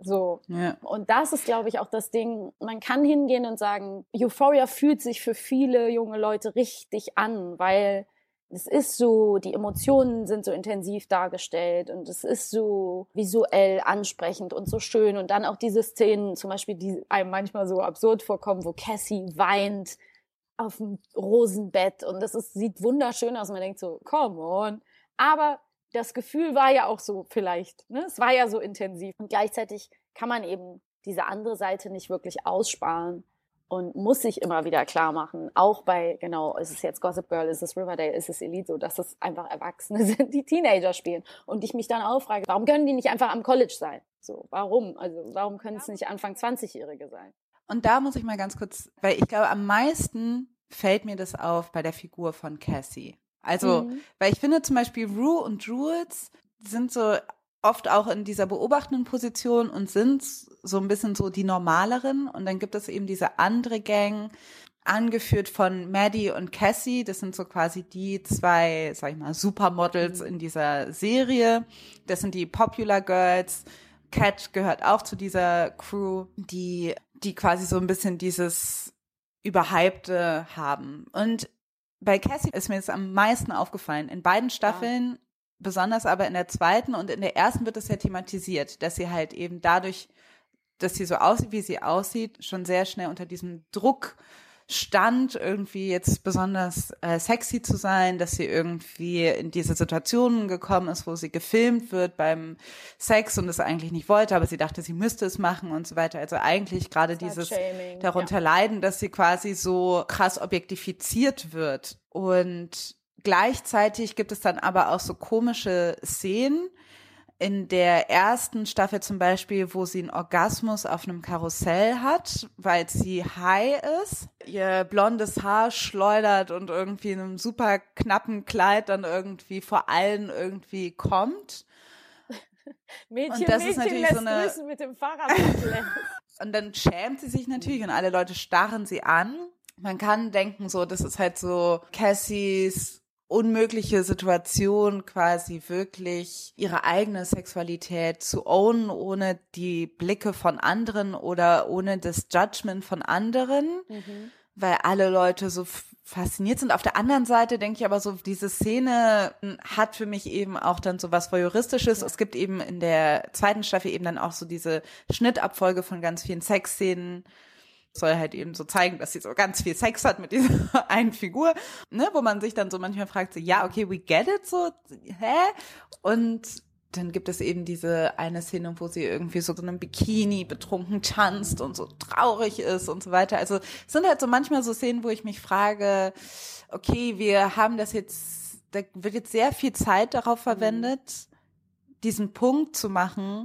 so. Ja. Und das ist, glaube ich, auch das Ding. Man kann hingehen und sagen, Euphoria fühlt sich für viele junge Leute richtig an, weil es ist so, die Emotionen sind so intensiv dargestellt und es ist so visuell ansprechend und so schön. Und dann auch diese Szenen, zum Beispiel, die einem manchmal so absurd vorkommen, wo Cassie weint auf dem Rosenbett und das ist, sieht wunderschön aus. Man denkt so, come on. Aber das Gefühl war ja auch so vielleicht, ne? Es war ja so intensiv. Und gleichzeitig kann man eben diese andere Seite nicht wirklich aussparen und muss sich immer wieder klar machen, auch bei, genau, ist es jetzt Gossip Girl, ist es Riverdale, ist es Elite, so, dass es einfach Erwachsene sind, die Teenager spielen. Und ich mich dann auch frage, warum können die nicht einfach am College sein? So, warum? Also, warum können es nicht Anfang 20-Jährige sein? Und da muss ich mal ganz kurz, weil ich glaube, am meisten fällt mir das auf bei der Figur von Cassie. Also, Mhm. weil ich finde zum Beispiel Rue und Jules sind so oft auch in dieser beobachtenden Position und sind so ein bisschen so die normaleren. Und dann gibt es eben diese andere Gang, angeführt von Maddie und Cassie. Das sind so quasi die zwei, sag ich mal, Supermodels in dieser Serie. Das sind die Popular Girls. Cat gehört auch zu dieser Crew, die, die quasi so ein bisschen dieses Überhypte haben. Und bei Cassie ist mir das am meisten aufgefallen. In beiden Staffeln, besonders aber in der zweiten und in der ersten wird es ja thematisiert, dass sie halt eben dadurch, dass sie so aussieht, wie sie aussieht, schon sehr schnell unter diesem Druck stand, irgendwie jetzt besonders äh, sexy zu sein, dass sie irgendwie in diese Situationen gekommen ist, wo sie gefilmt wird beim Sex und es eigentlich nicht wollte, aber sie dachte, sie müsste es machen und so weiter. Also eigentlich gerade dieses Slut-Shaming, darunter leiden, dass sie quasi so krass objektifiziert wird. Und gleichzeitig gibt es dann aber auch so komische Szenen, in der ersten Staffel zum Beispiel, wo sie einen Orgasmus auf einem Karussell hat, weil sie high ist, ihr blondes Haar schleudert und irgendwie in einem super knappen Kleid dann irgendwie vor allen irgendwie kommt. Mädchen, Und das ist Mädchen natürlich lässt so eine- grüßen mit dem Fahrrad. Und dann schämt sie sich natürlich und alle Leute starren sie an. Man kann denken, so, das ist halt so Cassies unmögliche Situation, quasi wirklich ihre eigene Sexualität zu ownen, ohne die Blicke von anderen oder ohne das Judgment von anderen. weil alle Leute so fasziniert sind. Auf der anderen Seite denke ich aber so, diese Szene hat für mich eben auch dann so was Voyeuristisches. Es gibt eben in der zweiten Staffel eben dann auch so diese Schnittabfolge von ganz vielen Sexszenen, soll halt eben so zeigen, dass sie so ganz viel Sex hat mit dieser einen Figur, ne, wo man sich dann so manchmal fragt, so, ja, okay, we get it, so, hä? Und dann gibt es eben diese eine Szene, wo sie irgendwie so in einem Bikini betrunken tanzt und so traurig ist und so weiter. Also es sind halt so manchmal so Szenen, wo ich mich frage, okay, wir haben das jetzt, da wird jetzt sehr viel Zeit darauf mhm. verwendet, diesen Punkt zu machen,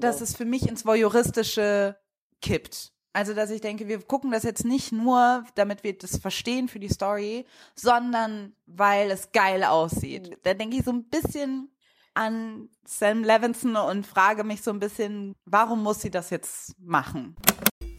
dass es für mich ins Voyeuristische kippt. Also, dass ich denke, wir gucken das jetzt nicht nur, damit wir das verstehen für die Story, sondern weil es geil aussieht. Mhm. Da denke ich so ein bisschen an Sam Levinson und frage mich so ein bisschen, warum muss sie das jetzt machen?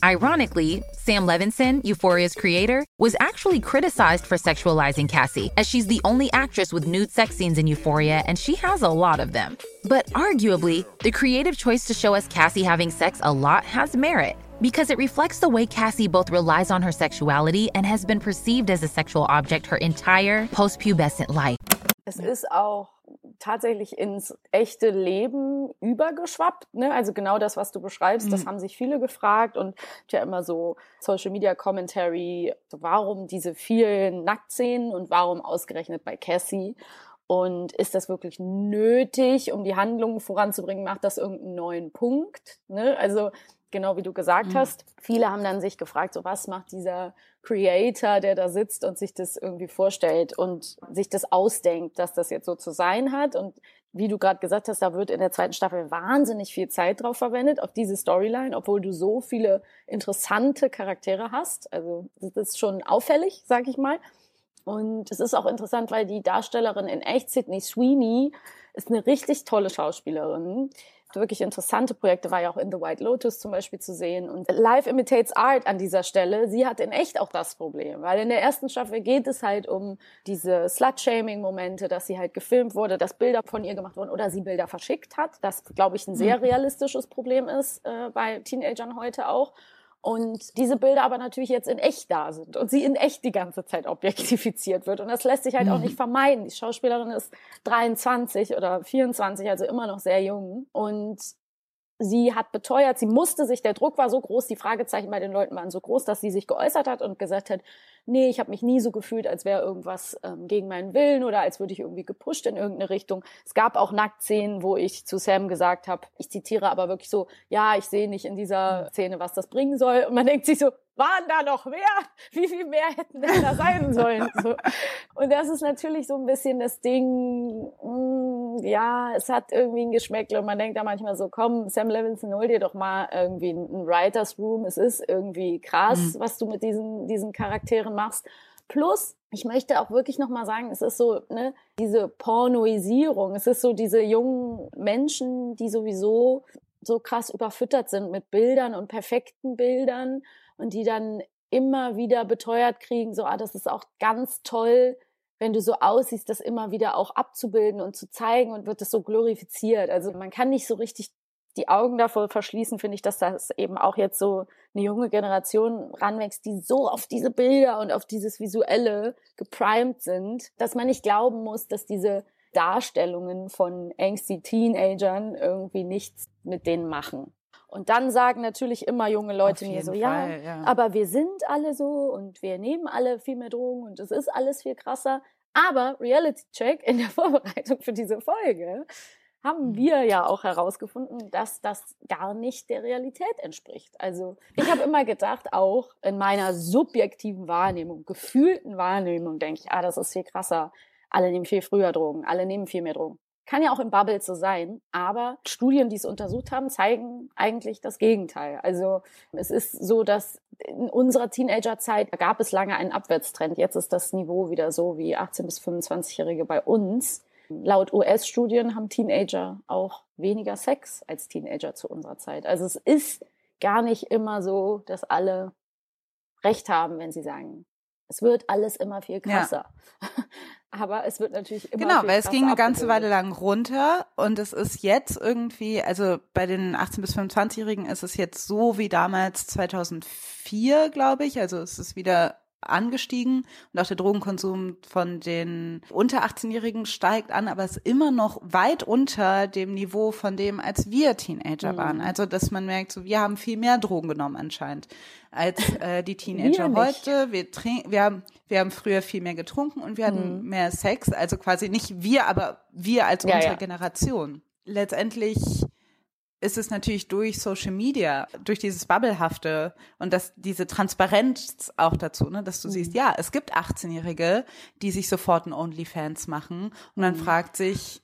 Ironically, Sam Levinson, Euphoria's creator, was actually criticized for sexualizing Cassie, as she's the only actress with nude sex scenes in Euphoria, and she has a lot of them. But arguably, the creative choice to show us Cassie having sex a lot has merit because it reflects the way Cassie both relies on her sexuality and has been perceived as a sexual object her entire postpubescent life. Es ist auch tatsächlich ins echte Leben übergeschwappt. Ne? Also genau das, was du beschreibst, mhm. das haben sich viele gefragt und ja immer so Social Media Commentary, warum diese vielen Nacktszenen und warum ausgerechnet bei Cassie? Und ist das wirklich nötig, um die Handlungen voranzubringen? Macht das irgendeinen neuen Punkt? Ne? Also genau wie du gesagt mhm. hast, viele haben dann sich gefragt, so was macht dieser Creator, der da sitzt und sich das irgendwie vorstellt und sich das ausdenkt, dass das jetzt so zu sein hat. Und wie du gerade gesagt hast, da wird in der zweiten Staffel wahnsinnig viel Zeit drauf verwendet, auf diese Storyline, obwohl du so viele interessante Charaktere hast. Also das ist schon auffällig, sag ich mal. Und es ist auch interessant, weil die Darstellerin in echt, Sydney Sweeney, ist eine richtig tolle Schauspielerin wirklich interessante Projekte, war ja auch in The White Lotus zum Beispiel zu sehen. Und Life Imitates Art an dieser Stelle, sie hat in echt auch das Problem, weil in der ersten Staffel geht es halt um diese Slut-Shaming-Momente, dass sie halt gefilmt wurde, dass Bilder von ihr gemacht wurden oder sie Bilder verschickt hat. Das, glaube ich, ein sehr mhm. realistisches Problem ist äh, bei Teenagern heute auch. Und diese Bilder aber natürlich jetzt in echt da sind und sie in echt die ganze Zeit objektifiziert wird. Und das lässt sich halt auch nicht mhm. vermeiden. Die Schauspielerin ist 23 oder 24, also immer noch sehr jung. Und sie hat beteuert, sie musste sich, der Druck war so groß, die Fragezeichen bei den Leuten waren so groß, dass sie sich geäußert hat und gesagt hat, nee, ich habe mich nie so gefühlt, als wäre irgendwas ähm, gegen meinen Willen oder als würde ich irgendwie gepusht in irgendeine Richtung. Es gab auch Nacktszenen, wo ich zu Sam gesagt habe, ich zitiere aber wirklich so, ja, ich sehe nicht in dieser Szene, was das bringen soll. Und man denkt sich so, waren da noch mehr? Wie viel mehr hätten denn da sein sollen? So. Und das ist natürlich so ein bisschen das Ding, mh, mm, ja, es hat irgendwie ein Geschmäckle und man denkt da manchmal so, komm, Sam Levinson, hol dir doch mal irgendwie ein Writer's Room. Es ist irgendwie krass, mhm. was du mit diesen, diesen Charakteren machst. Plus, ich möchte auch wirklich nochmal sagen, es ist so, ne, diese Pornoisierung, es ist so diese jungen Menschen, die sowieso so krass überfüttert sind mit Bildern und perfekten Bildern und die dann immer wieder beteuert kriegen, so, ah, das ist auch ganz toll, wenn du so aussiehst, das immer wieder auch abzubilden und zu zeigen und wird das so glorifiziert. Also man kann nicht so richtig die Augen davor verschließen, finde ich, dass das eben auch jetzt so eine junge Generation ranwächst, die so auf diese Bilder und auf dieses Visuelle geprimed sind, dass man nicht glauben muss, dass diese Darstellungen von angsty Teenagern irgendwie nichts mit denen machen. Und dann sagen natürlich immer junge Leute mir so, ja, ja, aber wir sind alle so und wir nehmen alle viel mehr Drogen und es ist alles viel krasser. Aber Reality Check in der Vorbereitung für diese Folge haben mhm. wir ja auch herausgefunden, dass das gar nicht der Realität entspricht. Also ich habe immer gedacht, auch in meiner subjektiven Wahrnehmung, gefühlten Wahrnehmung, denke ich, ah, das ist viel krasser. Alle nehmen viel früher Drogen, alle nehmen viel mehr Drogen. Kann ja auch im Bubble so sein, aber Studien, die es untersucht haben, zeigen eigentlich das Gegenteil. Also es ist so, dass in unserer Teenagerzeit gab es lange einen Abwärtstrend. Jetzt ist das Niveau wieder so wie 18 bis 25-Jährige bei uns. Laut US-Studien haben Teenager auch weniger Sex als Teenager zu unserer Zeit. Also es ist gar nicht immer so, dass alle recht haben, wenn sie sagen, es wird alles immer viel krasser. Ja. Aber es wird natürlich immer Genau, weil es ging eine ganze Weile lang runter und es ist jetzt irgendwie, also bei den 18 bis 25-Jährigen ist es jetzt so wie damals 2004, glaube ich. Also es ist wieder angestiegen und auch der Drogenkonsum von den unter 18-Jährigen steigt an, aber es ist immer noch weit unter dem Niveau von dem, als wir Teenager Mhm. waren. Also dass man merkt, so wir haben viel mehr Drogen genommen anscheinend als äh, die Teenager heute. Wir wir haben, wir haben früher viel mehr getrunken und wir hatten Mhm. mehr Sex. Also quasi nicht wir, aber wir als Ja, unsere ja. Generation. Letztendlich ist es natürlich durch Social Media, durch dieses Bubblehafte und das, diese Transparenz auch dazu, ne, dass du Mhm. siehst, ja, es gibt 18-Jährige, die sich sofort ein OnlyFans machen und dann Mhm. fragt sich,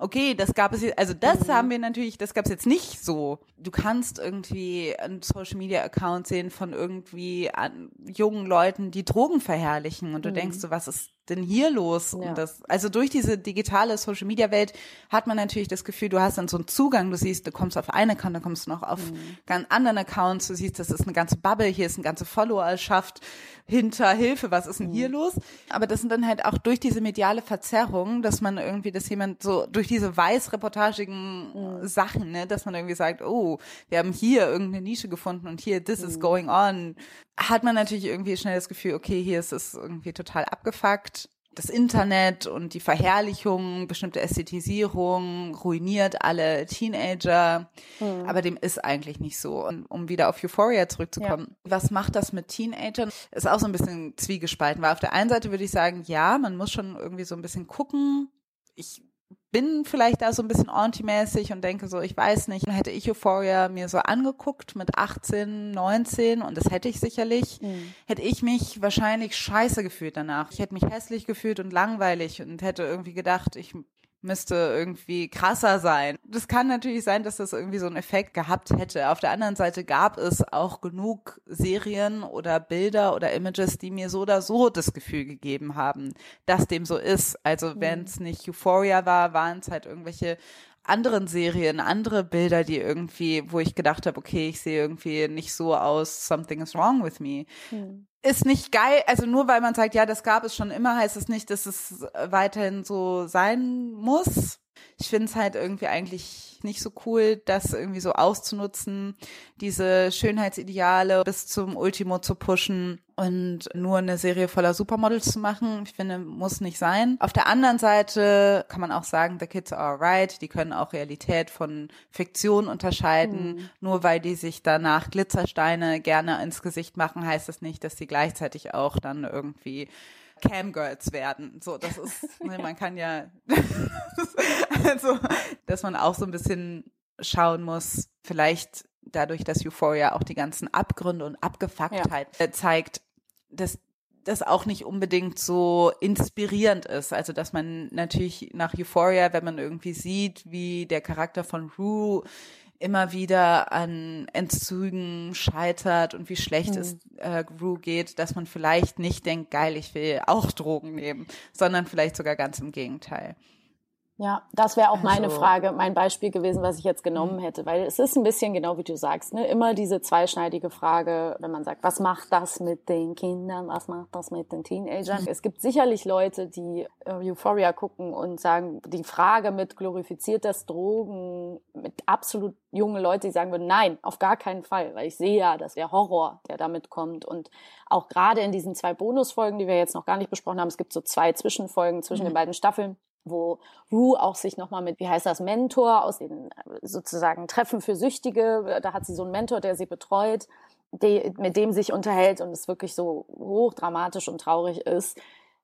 okay, das gab es, jetzt- also das Mhm. haben wir natürlich, das gab es jetzt nicht so. Du kannst irgendwie einen Social Media Account sehen von irgendwie an, jungen Leuten, die Drogen verherrlichen und du Mhm. denkst so, was ist denn hier los? Ja. Das, also durch diese digitale Social Media Welt hat man natürlich das Gefühl, du hast dann so einen Zugang, du siehst, du kommst auf einen Account, dann kommst du noch auf Mhm. ganz anderen Accounts, du siehst, das ist eine ganze Bubble, hier ist eine ganze Followerschaft hinter Hilfe, was ist denn Mhm. hier los? Aber das sind dann halt auch durch diese mediale Verzerrung, dass man irgendwie, dass jemand so durch diese weißreportagigen Mhm. Sachen, ne, dass man irgendwie sagt, oh, wir haben hier irgendeine Nische gefunden und hier, this Mhm. is going on, hat man natürlich irgendwie schnell das Gefühl, okay, hier ist es irgendwie total abgefuckt. Das Internet und die Verherrlichung, bestimmte Ästhetisierung ruiniert alle Teenager. Mhm. Aber dem ist eigentlich nicht so. Und um wieder auf Euphoria zurückzukommen, was macht das mit Teenagern? Ist auch so ein bisschen zwiegespalten, weil auf der einen Seite würde ich sagen, ja, man muss schon irgendwie so ein bisschen gucken. Ich bin vielleicht da so ein bisschen anti-mäßig und denke so, ich weiß nicht, hätte ich Euphoria mir so angeguckt mit 18, 19 und das hätte ich sicherlich, Mhm. hätte ich mich wahrscheinlich scheiße gefühlt danach. Ich hätte mich hässlich gefühlt und langweilig und hätte irgendwie gedacht, ich müsste irgendwie krasser sein. Das kann natürlich sein, dass das irgendwie so einen Effekt gehabt hätte. Auf der anderen Seite gab es auch genug Serien oder Bilder oder Images, die mir so oder so das Gefühl gegeben haben, dass dem so ist. Also wenn es nicht Euphoria war, waren es halt irgendwelche anderen Serien, andere Bilder, die irgendwie, wo ich gedacht habe, okay, ich sehe irgendwie nicht so aus, something is wrong with me. Ist nicht geil, also nur weil man sagt, ja, das gab es schon immer, heißt es nicht, dass es weiterhin so sein muss. Ich finde es halt irgendwie eigentlich nicht so cool, das irgendwie so auszunutzen, diese Schönheitsideale bis zum Ultimo zu pushen und nur eine Serie voller Supermodels zu machen. Ich finde, muss nicht sein. Auf der anderen Seite kann man auch sagen, the kids are alright, die können auch Realität von Fiktion unterscheiden. Nur weil die sich danach Glitzersteine gerne ins Gesicht machen, heißt das nicht, dass sie gleichzeitig auch dann irgendwie Camgirls werden. So, das ist, ne, man kann ja, also, dass man auch so ein bisschen schauen muss, vielleicht dadurch, dass Euphoria auch die ganzen Abgründe und Abgefucktheit äh, zeigt, dass das auch nicht unbedingt so inspirierend ist. Also, dass man natürlich nach Euphoria, wenn man irgendwie sieht, wie der Charakter von Rue immer wieder an Entzügen scheitert und wie schlecht Mhm. es äh, Rue geht, dass man vielleicht nicht denkt, geil, ich will auch Drogen nehmen, sondern vielleicht sogar ganz im Gegenteil. Ja, das wäre auch meine Also- Frage, mein Beispiel gewesen, was ich jetzt genommen hätte, weil es ist ein bisschen genau wie du sagst, ne? immer diese zweischneidige Frage, wenn man sagt, was macht das mit den Kindern, was macht das mit den Teenagern? Es gibt sicherlich Leute, die äh, Euphoria gucken und sagen, die Frage mit glorifiziert das Drogen, mit absolut junge Leute, die sagen würden, nein, auf gar keinen Fall, weil ich sehe ja, dass der Horror, der damit kommt und auch gerade in diesen zwei Bonusfolgen, die wir jetzt noch gar nicht besprochen haben, es gibt so zwei Zwischenfolgen zwischen den beiden Staffeln, wo Rue auch sich nochmal mit, wie heißt das, Mentor aus den sozusagen Treffen für Süchtige, da hat sie so einen Mentor, der sie betreut, die, mit dem sich unterhält und es wirklich so hochdramatisch und traurig ist,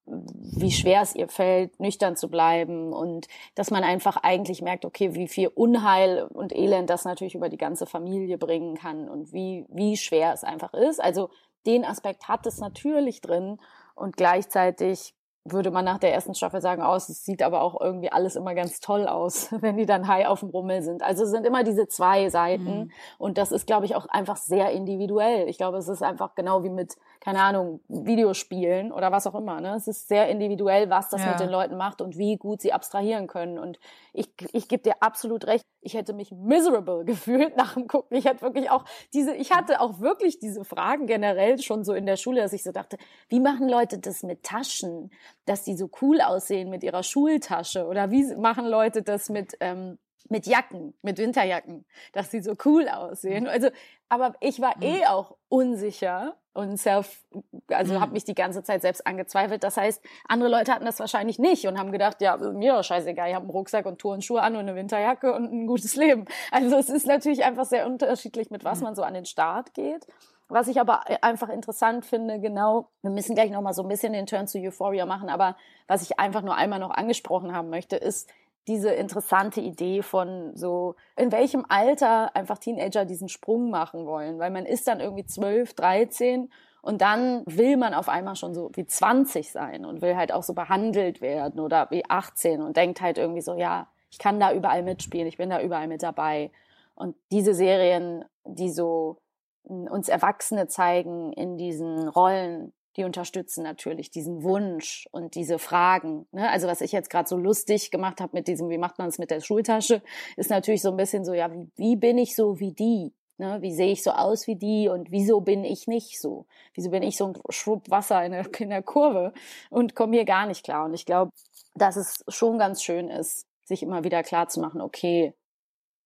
wie schwer es ihr fällt, nüchtern zu bleiben und dass man einfach eigentlich merkt, okay, wie viel Unheil und Elend das natürlich über die ganze Familie bringen kann und wie, wie schwer es einfach ist. Also den Aspekt hat es natürlich drin und gleichzeitig würde man nach der ersten Staffel sagen, aus, es sieht aber auch irgendwie alles immer ganz toll aus, wenn die dann high auf dem Rummel sind. Also es sind immer diese zwei Seiten und das ist, glaube ich, auch einfach sehr individuell. Ich glaube, es ist einfach genau wie mit, keine Ahnung, Videospielen oder was auch immer. Ne? Es ist sehr individuell, was das Ja. mit den Leuten macht und wie gut sie abstrahieren können. Und ich, ich gebe dir absolut recht, ich hätte mich miserable gefühlt nach dem Gucken. Ich hatte wirklich auch diese, ich hatte auch wirklich diese Fragen generell schon so in der Schule, dass ich so dachte, wie machen Leute das mit Taschen? dass die so cool aussehen mit ihrer Schultasche oder wie machen Leute das mit ähm, mit Jacken, mit Winterjacken, dass sie so cool aussehen. Also, aber ich war eh auch unsicher und self, also Mhm. habe mich die ganze Zeit selbst angezweifelt. Das heißt, andere Leute hatten das wahrscheinlich nicht und haben gedacht, ja, mir doch scheißegal, ich habe einen Rucksack und Turnschuhe an und eine Winterjacke und ein gutes Leben. Also es ist natürlich einfach sehr unterschiedlich, mit was man so an den Start geht. Was ich aber einfach interessant finde, genau, wir müssen gleich nochmal so ein bisschen den Turn zu Euphoria machen, aber was ich einfach nur einmal noch angesprochen haben möchte, ist diese interessante Idee von so, in welchem Alter einfach Teenager diesen Sprung machen wollen, weil man ist dann irgendwie 12, 13 und dann will man auf einmal schon so wie 20 sein und will halt auch so behandelt werden oder wie 18 und denkt halt irgendwie so, ja, ich kann da überall mitspielen, ich bin da überall mit dabei. Und diese Serien, die so mm, uns Erwachsene zeigen in diesen Rollen, die unterstützen natürlich diesen Wunsch und diese Fragen. Ne? Also was ich jetzt gerade so lustig gemacht habe mit diesem, wie macht man es mit der Schultasche, ist natürlich so ein bisschen so, ja, wie, wie bin ich so wie die? Ne? Wie sehe ich so aus wie die und wieso bin ich nicht so? Wieso bin ich so ein Schwupp Wasser in der, in der Kurve und komme hier gar nicht klar? Und ich glaube, dass es schon ganz schön ist, sich immer wieder klar zu machen, okay,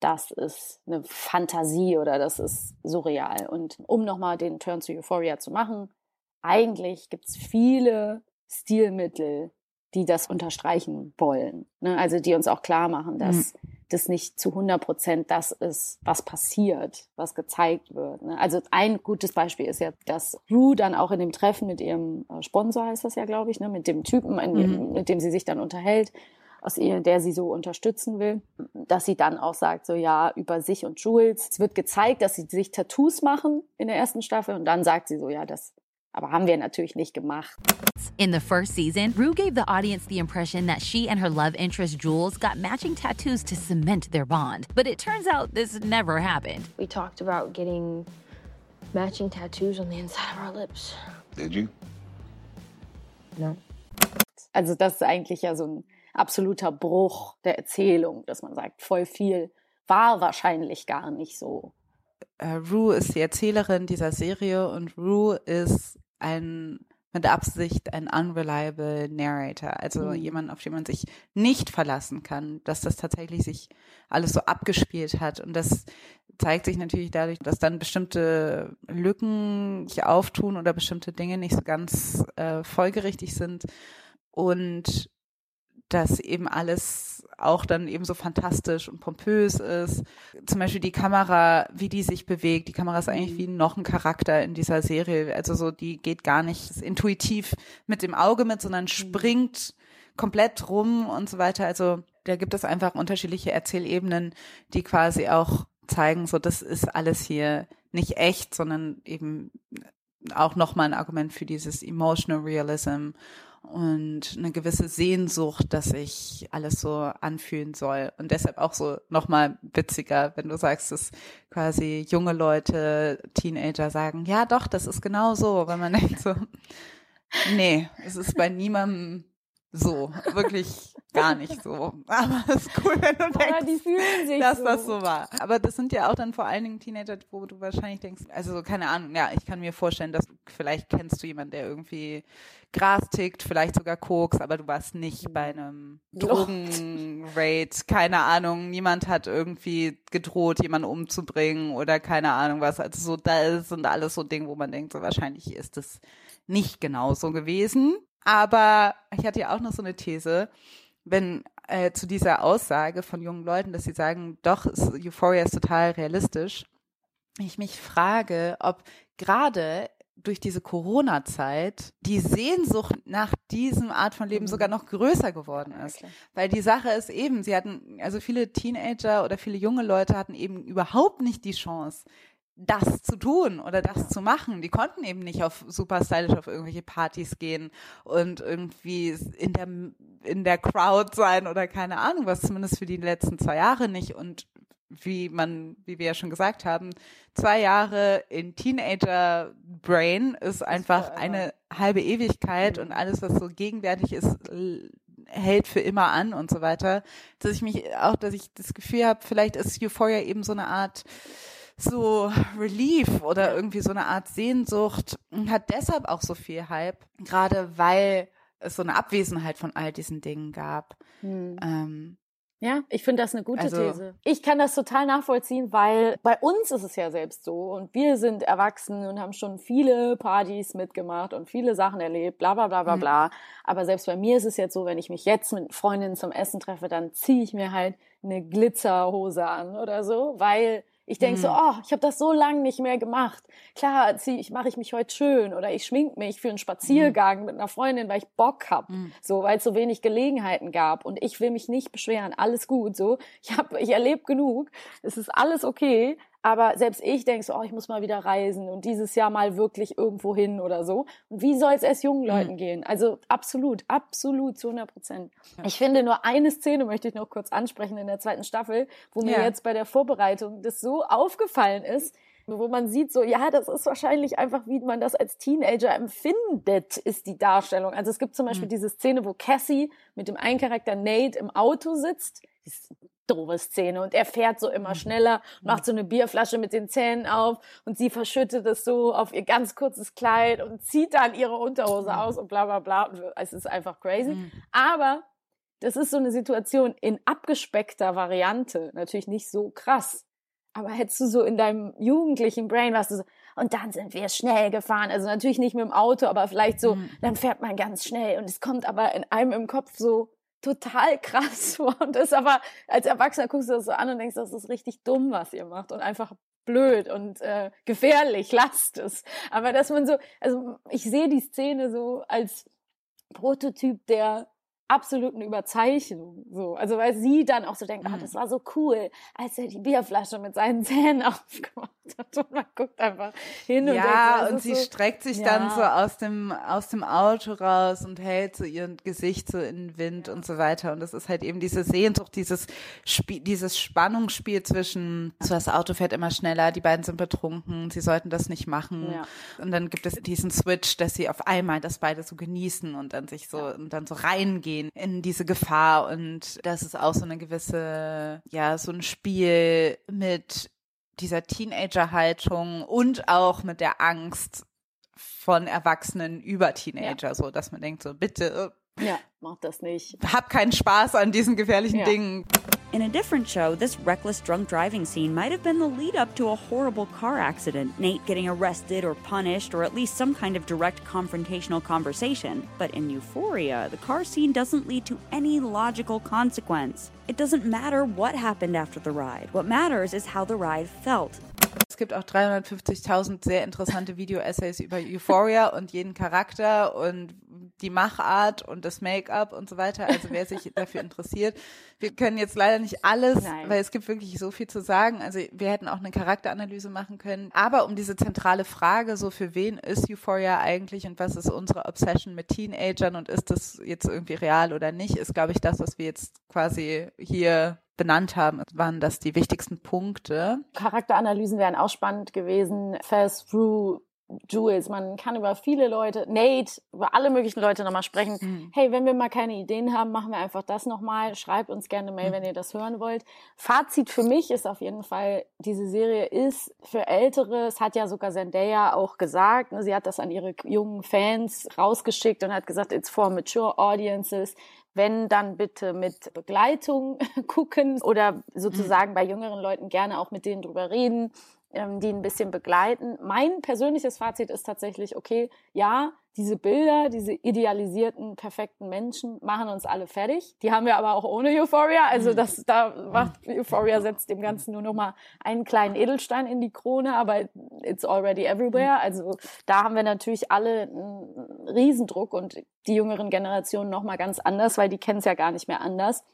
das ist eine Fantasie oder das ist surreal. Und um nochmal den Turn zu Euphoria zu machen, eigentlich gibt's viele Stilmittel, die das unterstreichen wollen. Ne? Also die uns auch klar machen, dass das nicht zu 100 Prozent das ist, was passiert, was gezeigt wird. Ne? Also ein gutes Beispiel ist ja, dass Rue dann auch in dem Treffen mit ihrem äh, Sponsor, heißt das ja, glaube ich, ne? mit dem Typen, Mhm. mit dem sie sich dann unterhält, aus ihr, der sie so unterstützen will, dass sie dann auch sagt, so ja, über sich und Jules. Es wird gezeigt, dass sie sich Tattoos machen in der ersten Staffel und dann sagt sie so, ja, das aber haben wir natürlich nicht gemacht. In the first season, Rue gave the audience the impression that she and her love interest Jules got matching tattoos to cement their bond. But it turns out this never happened. We talked about getting matching tattoos on the inside of our lips. Did you? No. Also das ist eigentlich ja so ein absoluter Bruch der Erzählung, dass man sagt, voll viel war wahrscheinlich gar nicht so. Äh, Rue ist die Erzählerin dieser Serie und Rue ist ein mit Absicht ein unreliable Narrator, also Mhm. jemand, auf den man sich nicht verlassen kann, dass das tatsächlich sich alles so abgespielt hat und das zeigt sich natürlich dadurch, dass dann bestimmte Lücken sich auftun oder bestimmte Dinge nicht so ganz äh, folgerichtig sind und dass eben alles auch dann eben so fantastisch und pompös ist. Zum Beispiel die Kamera, wie die sich bewegt. Die Kamera ist eigentlich wie noch ein Charakter in dieser Serie. Also so, die geht gar nicht intuitiv mit dem Auge mit, sondern springt komplett rum und so weiter. Also da gibt es einfach unterschiedliche Erzählebenen, die quasi auch zeigen, so das ist alles hier nicht echt, sondern eben auch nochmal ein Argument für dieses Emotional Realism und eine gewisse Sehnsucht, dass sich alles so anfühlen soll. Und deshalb auch so nochmal witziger, wenn du sagst, dass quasi junge Leute, Teenager sagen, ja doch, das ist genau so, weil man denkt so, nee, es ist bei niemandem so, wirklich gar nicht so. Aber es ist cool, wenn du Aber denkst, die fühlen sich dass so. das so war. Aber das sind ja auch dann vor allen Dingen Teenager, wo du wahrscheinlich denkst, also so, keine Ahnung, ja, ich kann mir vorstellen, dass vielleicht kennst du jemanden, der irgendwie Gras tickt, vielleicht sogar Koks, aber du warst nicht bei einem Drogenraid, keine Ahnung, niemand hat irgendwie gedroht, jemanden umzubringen oder keine Ahnung was. Also so, da sind alles so Dinge, wo man denkt, so wahrscheinlich ist es nicht genauso gewesen. Aber ich hatte ja auch noch so eine These, wenn äh, zu dieser Aussage von jungen Leuten, dass sie sagen, doch, Euphoria ist total realistisch. Ich mich frage, ob gerade durch diese Corona-Zeit die Sehnsucht nach diesem Art von Leben sogar noch größer geworden ist. Weil die Sache ist eben, sie hatten, also viele Teenager oder viele junge Leute hatten eben überhaupt nicht die Chance, das zu tun oder das zu machen. Die konnten eben nicht auf super stylisch auf irgendwelche Partys gehen und irgendwie in der, in der Crowd sein oder keine Ahnung was, zumindest für die letzten zwei Jahre nicht. Und wie man, wie wir ja schon gesagt haben, zwei Jahre in Teenager Brain ist einfach eine halbe Ewigkeit und alles, was so gegenwärtig ist, hält für immer an und so weiter. Dass ich mich auch, dass ich das Gefühl habe, vielleicht ist Euphoria eben so eine Art so Relief oder irgendwie so eine Art Sehnsucht und hat deshalb auch so viel Hype, gerade weil es so eine Abwesenheit von all diesen Dingen gab. Hm. Ähm, Ja, ich finde das eine gute Also- These. Ich kann das total nachvollziehen, weil bei uns ist es ja selbst so und wir sind erwachsen und haben schon viele Partys mitgemacht und viele Sachen erlebt, bla bla bla bla Mhm. bla. Aber selbst bei mir ist es jetzt so, wenn ich mich jetzt mit Freundinnen zum Essen treffe, dann ziehe ich mir halt eine Glitzerhose an oder so, weil ich denke so, Mhm. oh, ich habe das so lange nicht mehr gemacht. Klar, zieh ich mache ich mich heute schön oder ich schmink mich für einen Spaziergang mit einer Freundin, weil ich Bock hab, Mhm. so, weil es so wenig Gelegenheiten gab und ich will mich nicht beschweren, alles gut, so. Ich habe ich erlebe genug, es ist alles okay, aber selbst ich denke so, oh, ich muss mal wieder reisen und dieses Jahr mal wirklich irgendwo hin oder so. Und wie soll es erst jungen Leuten gehen? Also absolut, absolut zu 100 Prozent. Ich finde nur eine Szene möchte ich noch kurz ansprechen in der zweiten Staffel, wo mir Ja. jetzt bei der Vorbereitung das so aufgefallen ist, wo man sieht so, ja, das ist wahrscheinlich einfach, wie man das als Teenager empfindet, ist die Darstellung. Also es gibt zum Beispiel diese Szene, wo Cassie mit dem einen Charakter Nate im Auto sitzt. Doofe Szene und er fährt so immer schneller, macht so eine Bierflasche mit den Zähnen auf und sie verschüttet es so auf ihr ganz kurzes Kleid und zieht dann ihre Unterhose aus und bla bla bla. Es ist einfach crazy. Aber das ist so eine Situation in abgespeckter Variante, natürlich nicht so krass. Aber hättest du so in deinem jugendlichen Brain, was du so, und dann sind wir schnell gefahren. Also natürlich nicht mit dem Auto, aber vielleicht so, dann fährt man ganz schnell und es kommt aber in einem im Kopf so total krass vor. Und das aber, als Erwachsener guckst du das so an und denkst, das ist richtig dumm, was ihr macht und einfach blöd und äh, gefährlich, lasst es. Aber dass man so, also ich sehe die Szene so als Prototyp der absoluten Überzeichnung. So. Also weil sie dann auch so denkt, ah, das war so cool, als er die Bierflasche mit seinen Zähnen aufgemacht hat. Und man guckt einfach hin und denkt, ja, das und sie so, streckt sich ja. dann so aus dem, aus dem Auto raus und hält so ihr Gesicht so in den Wind und so weiter. Und das ist halt eben diese Sehnsucht, dieses Spiel, dieses Spannungsspiel zwischen, so das Auto fährt immer schneller, die beiden sind betrunken, sie sollten das nicht machen. Ja. Und dann gibt es diesen Switch, dass sie auf einmal das beide so genießen und dann sich so, und dann so reingehen in diese Gefahr. Und das ist auch so eine gewisse, ja, so ein Spiel mit dieser Teenager-Haltung und auch mit der Angst von Erwachsenen über Teenager, so dass man denkt so, bitte, Ja, macht das nicht. hab keinen Spaß an diesen gefährlichen Ja. Dingen. In a different show, this reckless drunk driving scene might have been the lead up to a horrible car accident, Nate getting arrested or punished, or at least some kind of direct confrontational conversation. But in Euphoria, the car scene doesn't lead to any logical consequence. It doesn't matter what happened after the ride. What matters is how the ride felt. Es gibt auch 350.000 sehr interessante Video-Essays über Euphoria und jeden Charakter und die Machart und das Make-up und so weiter. Also wer sich dafür interessiert. Wir können jetzt leider nicht alles, Nein. weil es gibt wirklich so viel zu sagen. Also wir hätten auch eine Charakteranalyse machen können. Aber um diese zentrale Frage, so für wen ist Euphoria eigentlich und was ist unsere Obsession mit Teenagern und ist das jetzt irgendwie real oder nicht, ist, glaube ich, das, was wir jetzt quasi hier benannt haben, waren das die wichtigsten Punkte. Charakteranalysen wären auch spannend gewesen. Fast through Jules. Man kann über viele Leute, Nate, über alle möglichen Leute nochmal sprechen. Mhm. Hey, wenn wir mal keine Ideen haben, machen wir einfach das nochmal. Schreibt uns gerne eine Mail, wenn ihr das hören wollt. Fazit für mich ist auf jeden Fall, diese Serie ist für Ältere, es hat ja sogar Zendaya auch gesagt, ne, sie hat das an ihre jungen Fans rausgeschickt und hat gesagt, it's for mature audiences. Wenn, dann bitte mit Begleitung gucken oder sozusagen bei jüngeren Leuten gerne auch mit denen drüber reden, ähm, die ein bisschen begleiten. Mein persönliches Fazit ist tatsächlich, okay, ja, diese Bilder, diese idealisierten, perfekten Menschen machen uns alle fertig. Die haben wir aber auch ohne Euphoria. Also das, da macht Euphoria setzt dem Ganzen nur noch mal einen kleinen Edelstein in die Krone, aber it's already everywhere. Also da haben wir natürlich alle einen Riesendruck und die jüngeren Generationen noch mal ganz anders, weil die kennen es ja gar nicht mehr anders.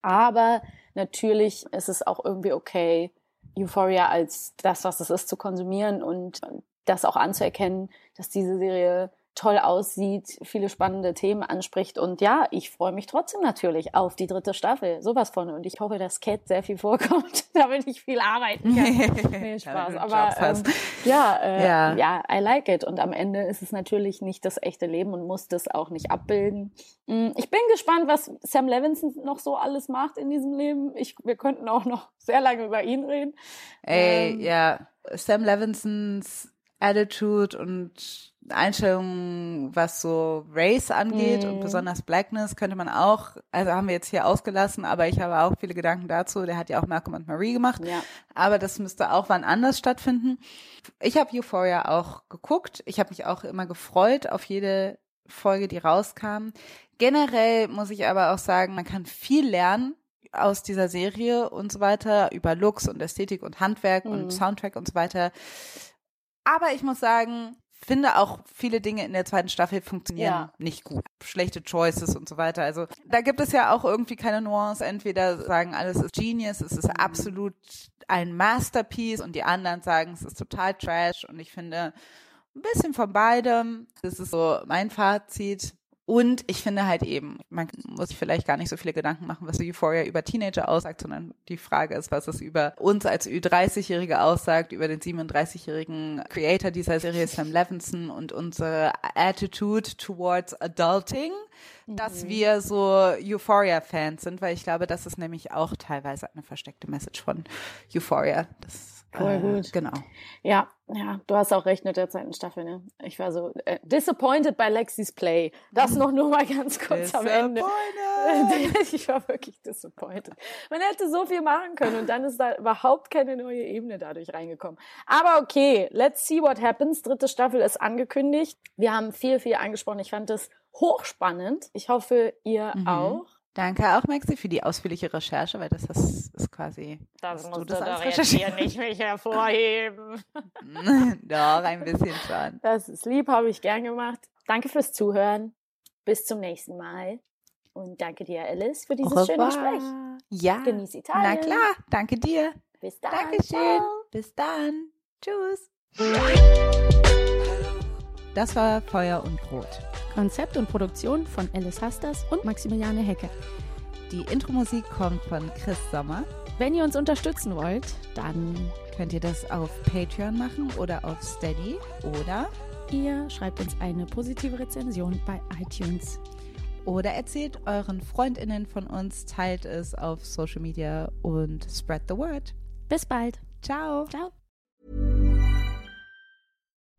Aber natürlich ist es auch irgendwie okay, Euphoria als das, was es ist, zu konsumieren und das auch anzuerkennen, dass diese Serie toll aussieht, viele spannende Themen anspricht. Und ja, ich freue mich trotzdem natürlich auf die dritte Staffel. Sowas von. Und ich hoffe, dass Cat sehr viel vorkommt, damit ich viel arbeiten kann. Nee, Spaß. du Aber ähm, ja, äh, Ja. ja, I like it. Und am Ende ist es natürlich nicht das echte Leben und muss das auch nicht abbilden. Mm, Ich bin gespannt, was Sam Levinson noch so alles macht in diesem Leben. Ich, wir könnten auch noch sehr lange über ihn reden. Ey, Ähm, ja, Sam Levinsons Attitude und Einstellungen, was so Race angeht Mhm. und besonders Blackness, könnte man auch, also haben wir jetzt hier ausgelassen, aber ich habe auch viele Gedanken dazu. Der hat ja auch Malcolm und Marie gemacht. Ja. Aber das müsste auch wann anders stattfinden. Ich habe Euphoria auch geguckt. Ich habe mich auch immer gefreut auf jede Folge, die rauskam. Generell muss ich aber auch sagen, man kann viel lernen aus dieser Serie und so weiter über Looks und Ästhetik und Handwerk Mhm. und Soundtrack und so weiter. Aber ich muss sagen, finde auch viele Dinge in der zweiten Staffel funktionieren Ja. nicht gut. Schlechte Choices und so weiter. Also da gibt es ja auch irgendwie keine Nuance. Entweder sagen alles ist Genius, es ist absolut ein Masterpiece und die anderen sagen, es ist total Trash und ich finde ein bisschen von beidem. Das ist so mein Fazit. Und ich finde halt eben, man muss sich vielleicht gar nicht so viele Gedanken machen, was Euphoria über Teenager aussagt, sondern die Frage ist, was es über uns als Ü30-Jährige aussagt, über den 37-jährigen Creator dieser Serie, Sam Levinson, und unsere Attitude towards Adulting, dass wir so Euphoria-Fans sind, weil ich glaube, das ist nämlich auch teilweise eine versteckte Message von Euphoria. Das, Voll äh, gut. Genau. Ja, ja, du hast auch recht mit der zweiten Staffel, ne? Ich war so äh, disappointed bei Lexis Play. Das noch nur mal ganz kurz am Ende. Ich war wirklich disappointed. Man hätte so viel machen können und dann ist da überhaupt keine neue Ebene dadurch reingekommen. Aber okay, let's see what happens. Dritte Staffel ist angekündigt. Wir haben viel, viel angesprochen. Ich fand das hochspannend. Ich hoffe, ihr Mhm. auch. Danke auch, Maxi, für die ausführliche Recherche, weil das ist, ist quasi. Das musst du das doch jetzt hier nicht mich hervorheben. Doch, ein bisschen schon. Das ist lieb, habe ich gern gemacht. Danke fürs Zuhören. Bis zum nächsten Mal. Und danke dir, Alice, für dieses Au schöne. Gespräch. Ja. Genieß Italien. Na klar, danke dir. Bis dann. Dankeschön. Ciao. Bis dann. Tschüss. Das war Feuer und Brot. Konzept und Produktion von Alice Hasters und Maximiliane Hecke. Die Intro-Musik kommt von Chris Sommer. Wenn ihr uns unterstützen wollt, dann Könnt ihr das auf Patreon machen oder auf Steady oder ihr schreibt uns eine positive Rezension bei iTunes. oder erzählt euren Freundinnen von uns, teilt es auf Social Media und spread the word. Bis bald. Ciao. Ciao.